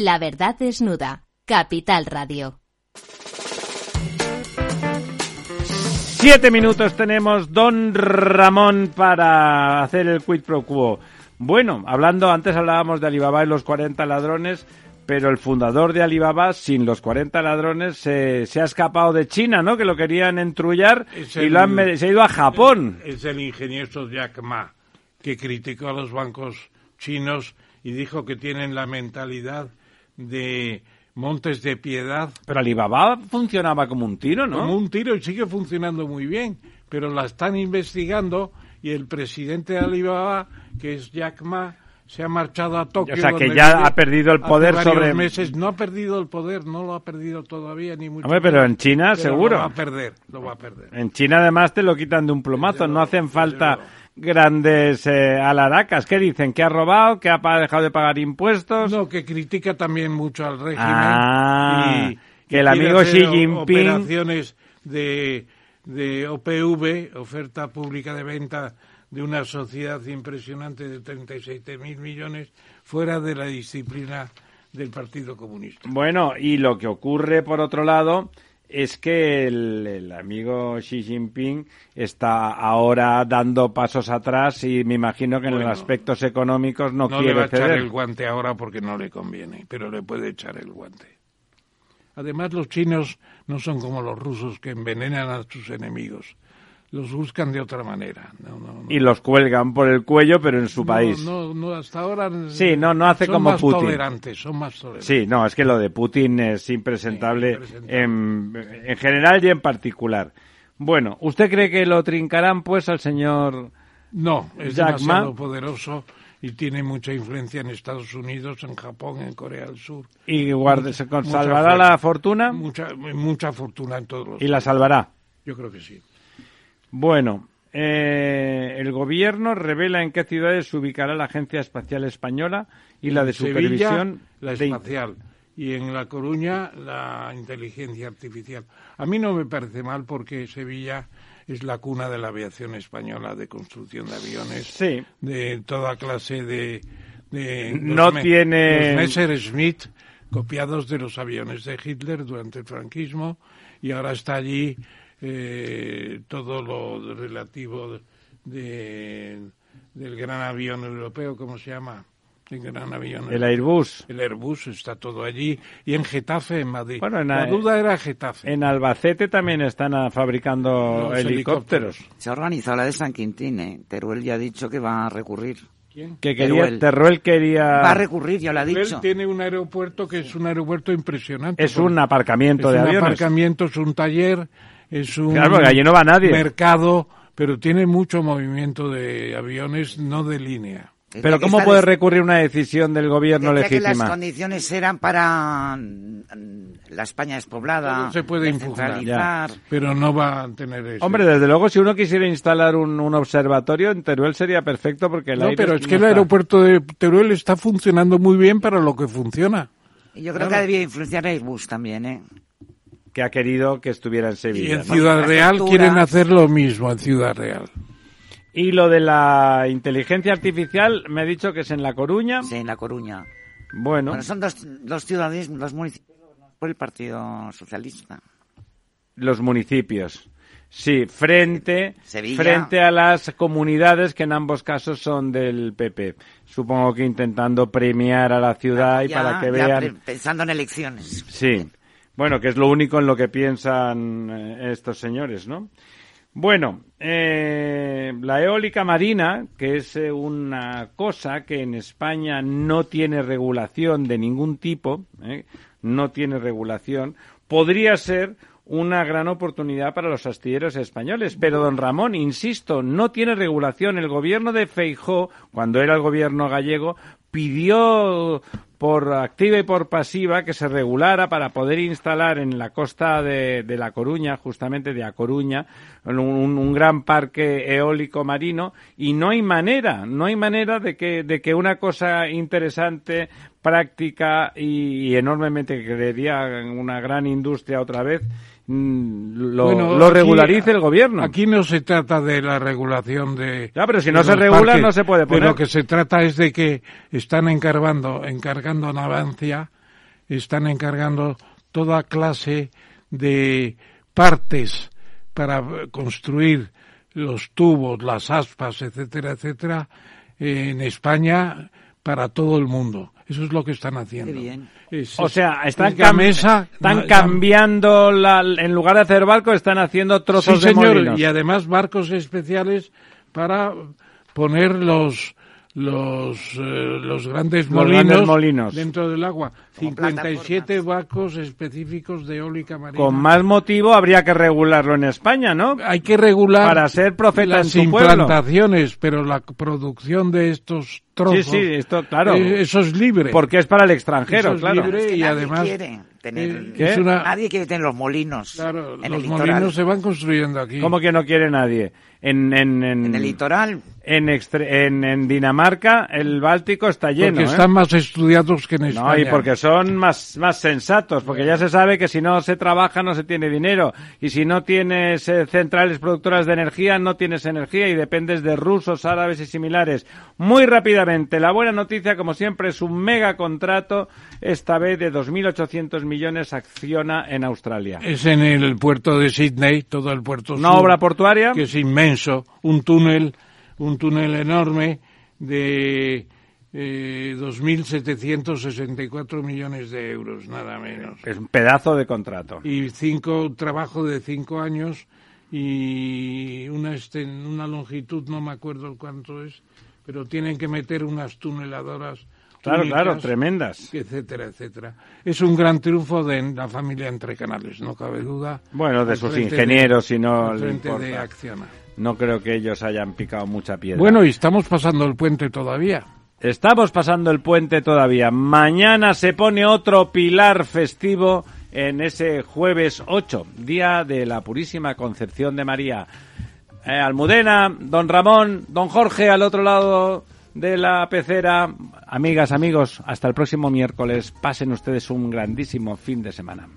La verdad desnuda. Capital Radio.
Siete minutos tenemos, don Ramón, para hacer el quid pro quo. Bueno, hablando, antes hablábamos de Alibaba y los 40 ladrones, pero el fundador de Alibaba, sin los 40 ladrones, se, se ha escapado de China, ¿no? Que lo querían entrullar
Es
y
el-
lo han, se ha ido a Japón.
Es el ingenioso Jack Ma, que criticó a los bancos chinos y dijo que tienen la mentalidad de Montes de Piedad
Pero Alibaba funcionaba como un tiro, ¿no?
como un tiro y sigue funcionando muy bien, pero la están investigando y el presidente de Alibaba, que es Jack Ma, se ha marchado a Tokio.
O sea, que ya ha perdido el poder sobre-
meses. No ha perdido el poder, no lo ha perdido todavía, ni mucho
Hombre, pero en China,
Pero
seguro.
Lo va a perder, lo va a perder.
En China además te lo quitan de un plumazo, no hacen falta grandes eh, alaracas. ¿Qué dicen? ¿Que ha robado? ¿Que ha dejado de pagar impuestos?
No, que critica también mucho al régimen.
Ah,
y,
que el amigo Xi Jinping-
Operaciones de, de OPV, oferta pública de venta de una sociedad impresionante de 37 mil millones, fuera de la disciplina del Partido Comunista.
Bueno, y lo que ocurre, por otro lado, es que el, el amigo Xi Jinping está ahora dando pasos atrás y me imagino que en los aspectos económicos no,
No le va a
quiere
echar el guante ahora porque no le conviene, pero le puede echar el guante. Además, los chinos no son como los rusos que envenenan a sus enemigos. Los buscan de otra manera. No, no, no.
Y los cuelgan por el cuello, pero en su país.
No, no, hasta ahora.
Sí, no, no hace
son
como
más
Putin.
tolerantes, son más tolerantes.
Sí, no, es que lo de Putin es impresentable,
impresentable.
En, en general y en particular. Bueno, ¿usted cree que lo trincarán pues al señor
No, es
Jack
demasiado
Ma?
poderoso y tiene mucha influencia en Estados Unidos, en Japón, en Corea del Sur.
¿Y guarde, se
Mucha
salvará
fuerza.
la fortuna?
Mucha, mucha fortuna en todos los
¿Y la salvará?
Yo creo que sí.
Bueno, eh, el gobierno revela en qué ciudades se ubicará la Agencia Espacial Española y la de
Sevilla,
supervisión
la
de-
espacial. Y en La Coruña, la inteligencia artificial. A mí no me parece mal porque Sevilla es la cuna de la aviación española, de construcción de aviones,
Sí.
de toda clase de... de
No
los
tiene-
Los Messerschmitt, copiados de los aviones de Hitler durante el franquismo, y ahora está allí eh, todo lo relativo de, del gran avión europeo, ¿cómo se llama? El gran avión
El Airbus.
el Airbus está todo allí. Y en Getafe, en Madrid.
Bueno, en,
la duda era Getafe.
En Albacete también están ah, fabricando
Los
helicópteros.
Se ha organizado la de San Quintín, ¿eh? Teruel ya ha dicho que va a recurrir.
¿Quién?
Que quería,
Teruel.
Teruel quería...
Va a recurrir, ya lo ha dicho.
tiene un aeropuerto que es un aeropuerto impresionante.
Es un aparcamiento
es
de
un
aviones.
aparcamiento, es un taller, es un
Claro, allí no va nadie.
mercado, pero tiene mucho movimiento de aviones, no de línea.
Pero ¿cómo puede recurrir una decisión del gobierno
Decía que las
legítima?
condiciones eran para mm, la España despoblada,
Todo se puede impugnar, pero no va a tener eso.
Hombre, desde luego, si uno quisiera instalar un, un observatorio en Teruel sería perfecto porque el
no,
aire
pero es
no
que el
está.
aeropuerto de Teruel está funcionando muy bien para lo que funciona.
Y yo creo
Claro.
que debía influenciar Airbus también, ¿eh?
Que ha querido que estuviera en
Y
Sevilla.
en
¿no?
Ciudad Real quieren hacer lo mismo en Ciudad Real.
Y lo de la inteligencia artificial, me ha dicho que es en La Coruña.
Sí, en La Coruña.
Bueno,
Bueno, son dos, dos ciudades, dos municipios por el Partido Socialista.
los municipios. Sí, frente,
Sevilla.
frente a las comunidades que en ambos casos son del PP. Supongo que intentando premiar a la ciudad y
Ya-
para que
ya
vean.
pensando en elecciones.
Sí. Bueno, que es lo único en lo que piensan eh, estos señores, ¿no? Bueno, eh, la eólica marina, que es eh, una cosa que en España no tiene regulación de ningún tipo, ¿eh? no tiene regulación, podría ser una gran oportunidad para los astilleros españoles. Pero, don Ramón, insisto, no tiene regulación. El gobierno de Feijó, cuando era el gobierno gallego, pidió por activa y por pasiva que se regulara para poder instalar en la costa de, de La Coruña, justamente de A Coruña, un, gran parque eólico marino. Y no hay manera, no hay manera de que, de que una cosa interesante, práctica y, y enormemente creería una gran industria otra vez, lo,
Bueno,
lo
aquí-
regularice el gobierno.
Aquí no se trata de la regulación de.
Ya, pero si no se regula,
parques.
no se puede
De
poner.
lo que se trata es de que están encargando, encargando Navancia, están encargando toda clase de partes para construir los tubos, las aspas, etcétera, etcétera, en España para todo el mundo. Eso es lo que están haciendo.
Qué bien.
Es-
O sea, están,
es
cam-
Gamesa,
están
no,
cambiando, la, en lugar de hacer barcos, están haciendo trozos
sí,
de
señor,
molinos.
y además barcos especiales para poner los los eh, los grandes
Los
molinos,
grandes molinos.
dentro del agua.
Como
57 barcos específicos de eólica marina.
Con más motivo habría que regularlo en España, ¿no?
Hay que regular
Para ser profeta
las
en tu pueblo.
implantaciones, pero la producción de estos trozos,
Sí, sí, esto, claro.
eh, eso es libre.
Porque es para el extranjero,
Eso es
claro.
libre.
Es que
y
nadie
además,
quiere tener,
eh,
¿Qué?
es una-
nadie quiere tener los molinos
claro,
en
los
el
molinos se van construyendo aquí.
¿Cómo que no quiere nadie? En, en, en,
En el litoral.
En, extre- en, en Dinamarca el Báltico está lleno.
porque
¿eh?
están más estudiados que en
No,
España.
y porque son más, más sensatos, porque ya se sabe que si no se trabaja no se tiene dinero, y si no tienes eh, centrales productoras de energía no tienes energía y dependes de rusos, árabes y similares. Muy rápidamente, la buena noticia, como siempre, es un mega contrato, esta vez de 2.800 millones acciona en Australia.
Es en el puerto de Sydney, todo el puerto
Una
sur,
obra portuaria
que es inmenso, un túnel, un túnel enorme de eh, 2.764 millones de euros, nada menos.
es un pedazo de contrato.
Y cinco, un trabajo de cinco años y una, esten- una longitud, no me acuerdo cuánto es, pero tienen que meter unas tuneladoras.
Claro,
únicas,
claro, tremendas.
etcétera, etcétera. Es un gran triunfo de la familia Entre Canales, no cabe duda.
Bueno, de sus ingenieros, si no le
frente de. Acciona.
No creo que ellos hayan picado mucha piedra.
Bueno, y estamos pasando el puente todavía.
Estamos pasando el puente todavía. Mañana se pone otro pilar festivo en ese jueves 8, día de la Purísima Concepción de María. Eh, Almudena, don Ramón, don Jorge al otro lado de la pecera. Amigas, amigos, hasta el próximo miércoles. Pasen ustedes un grandísimo fin de semana.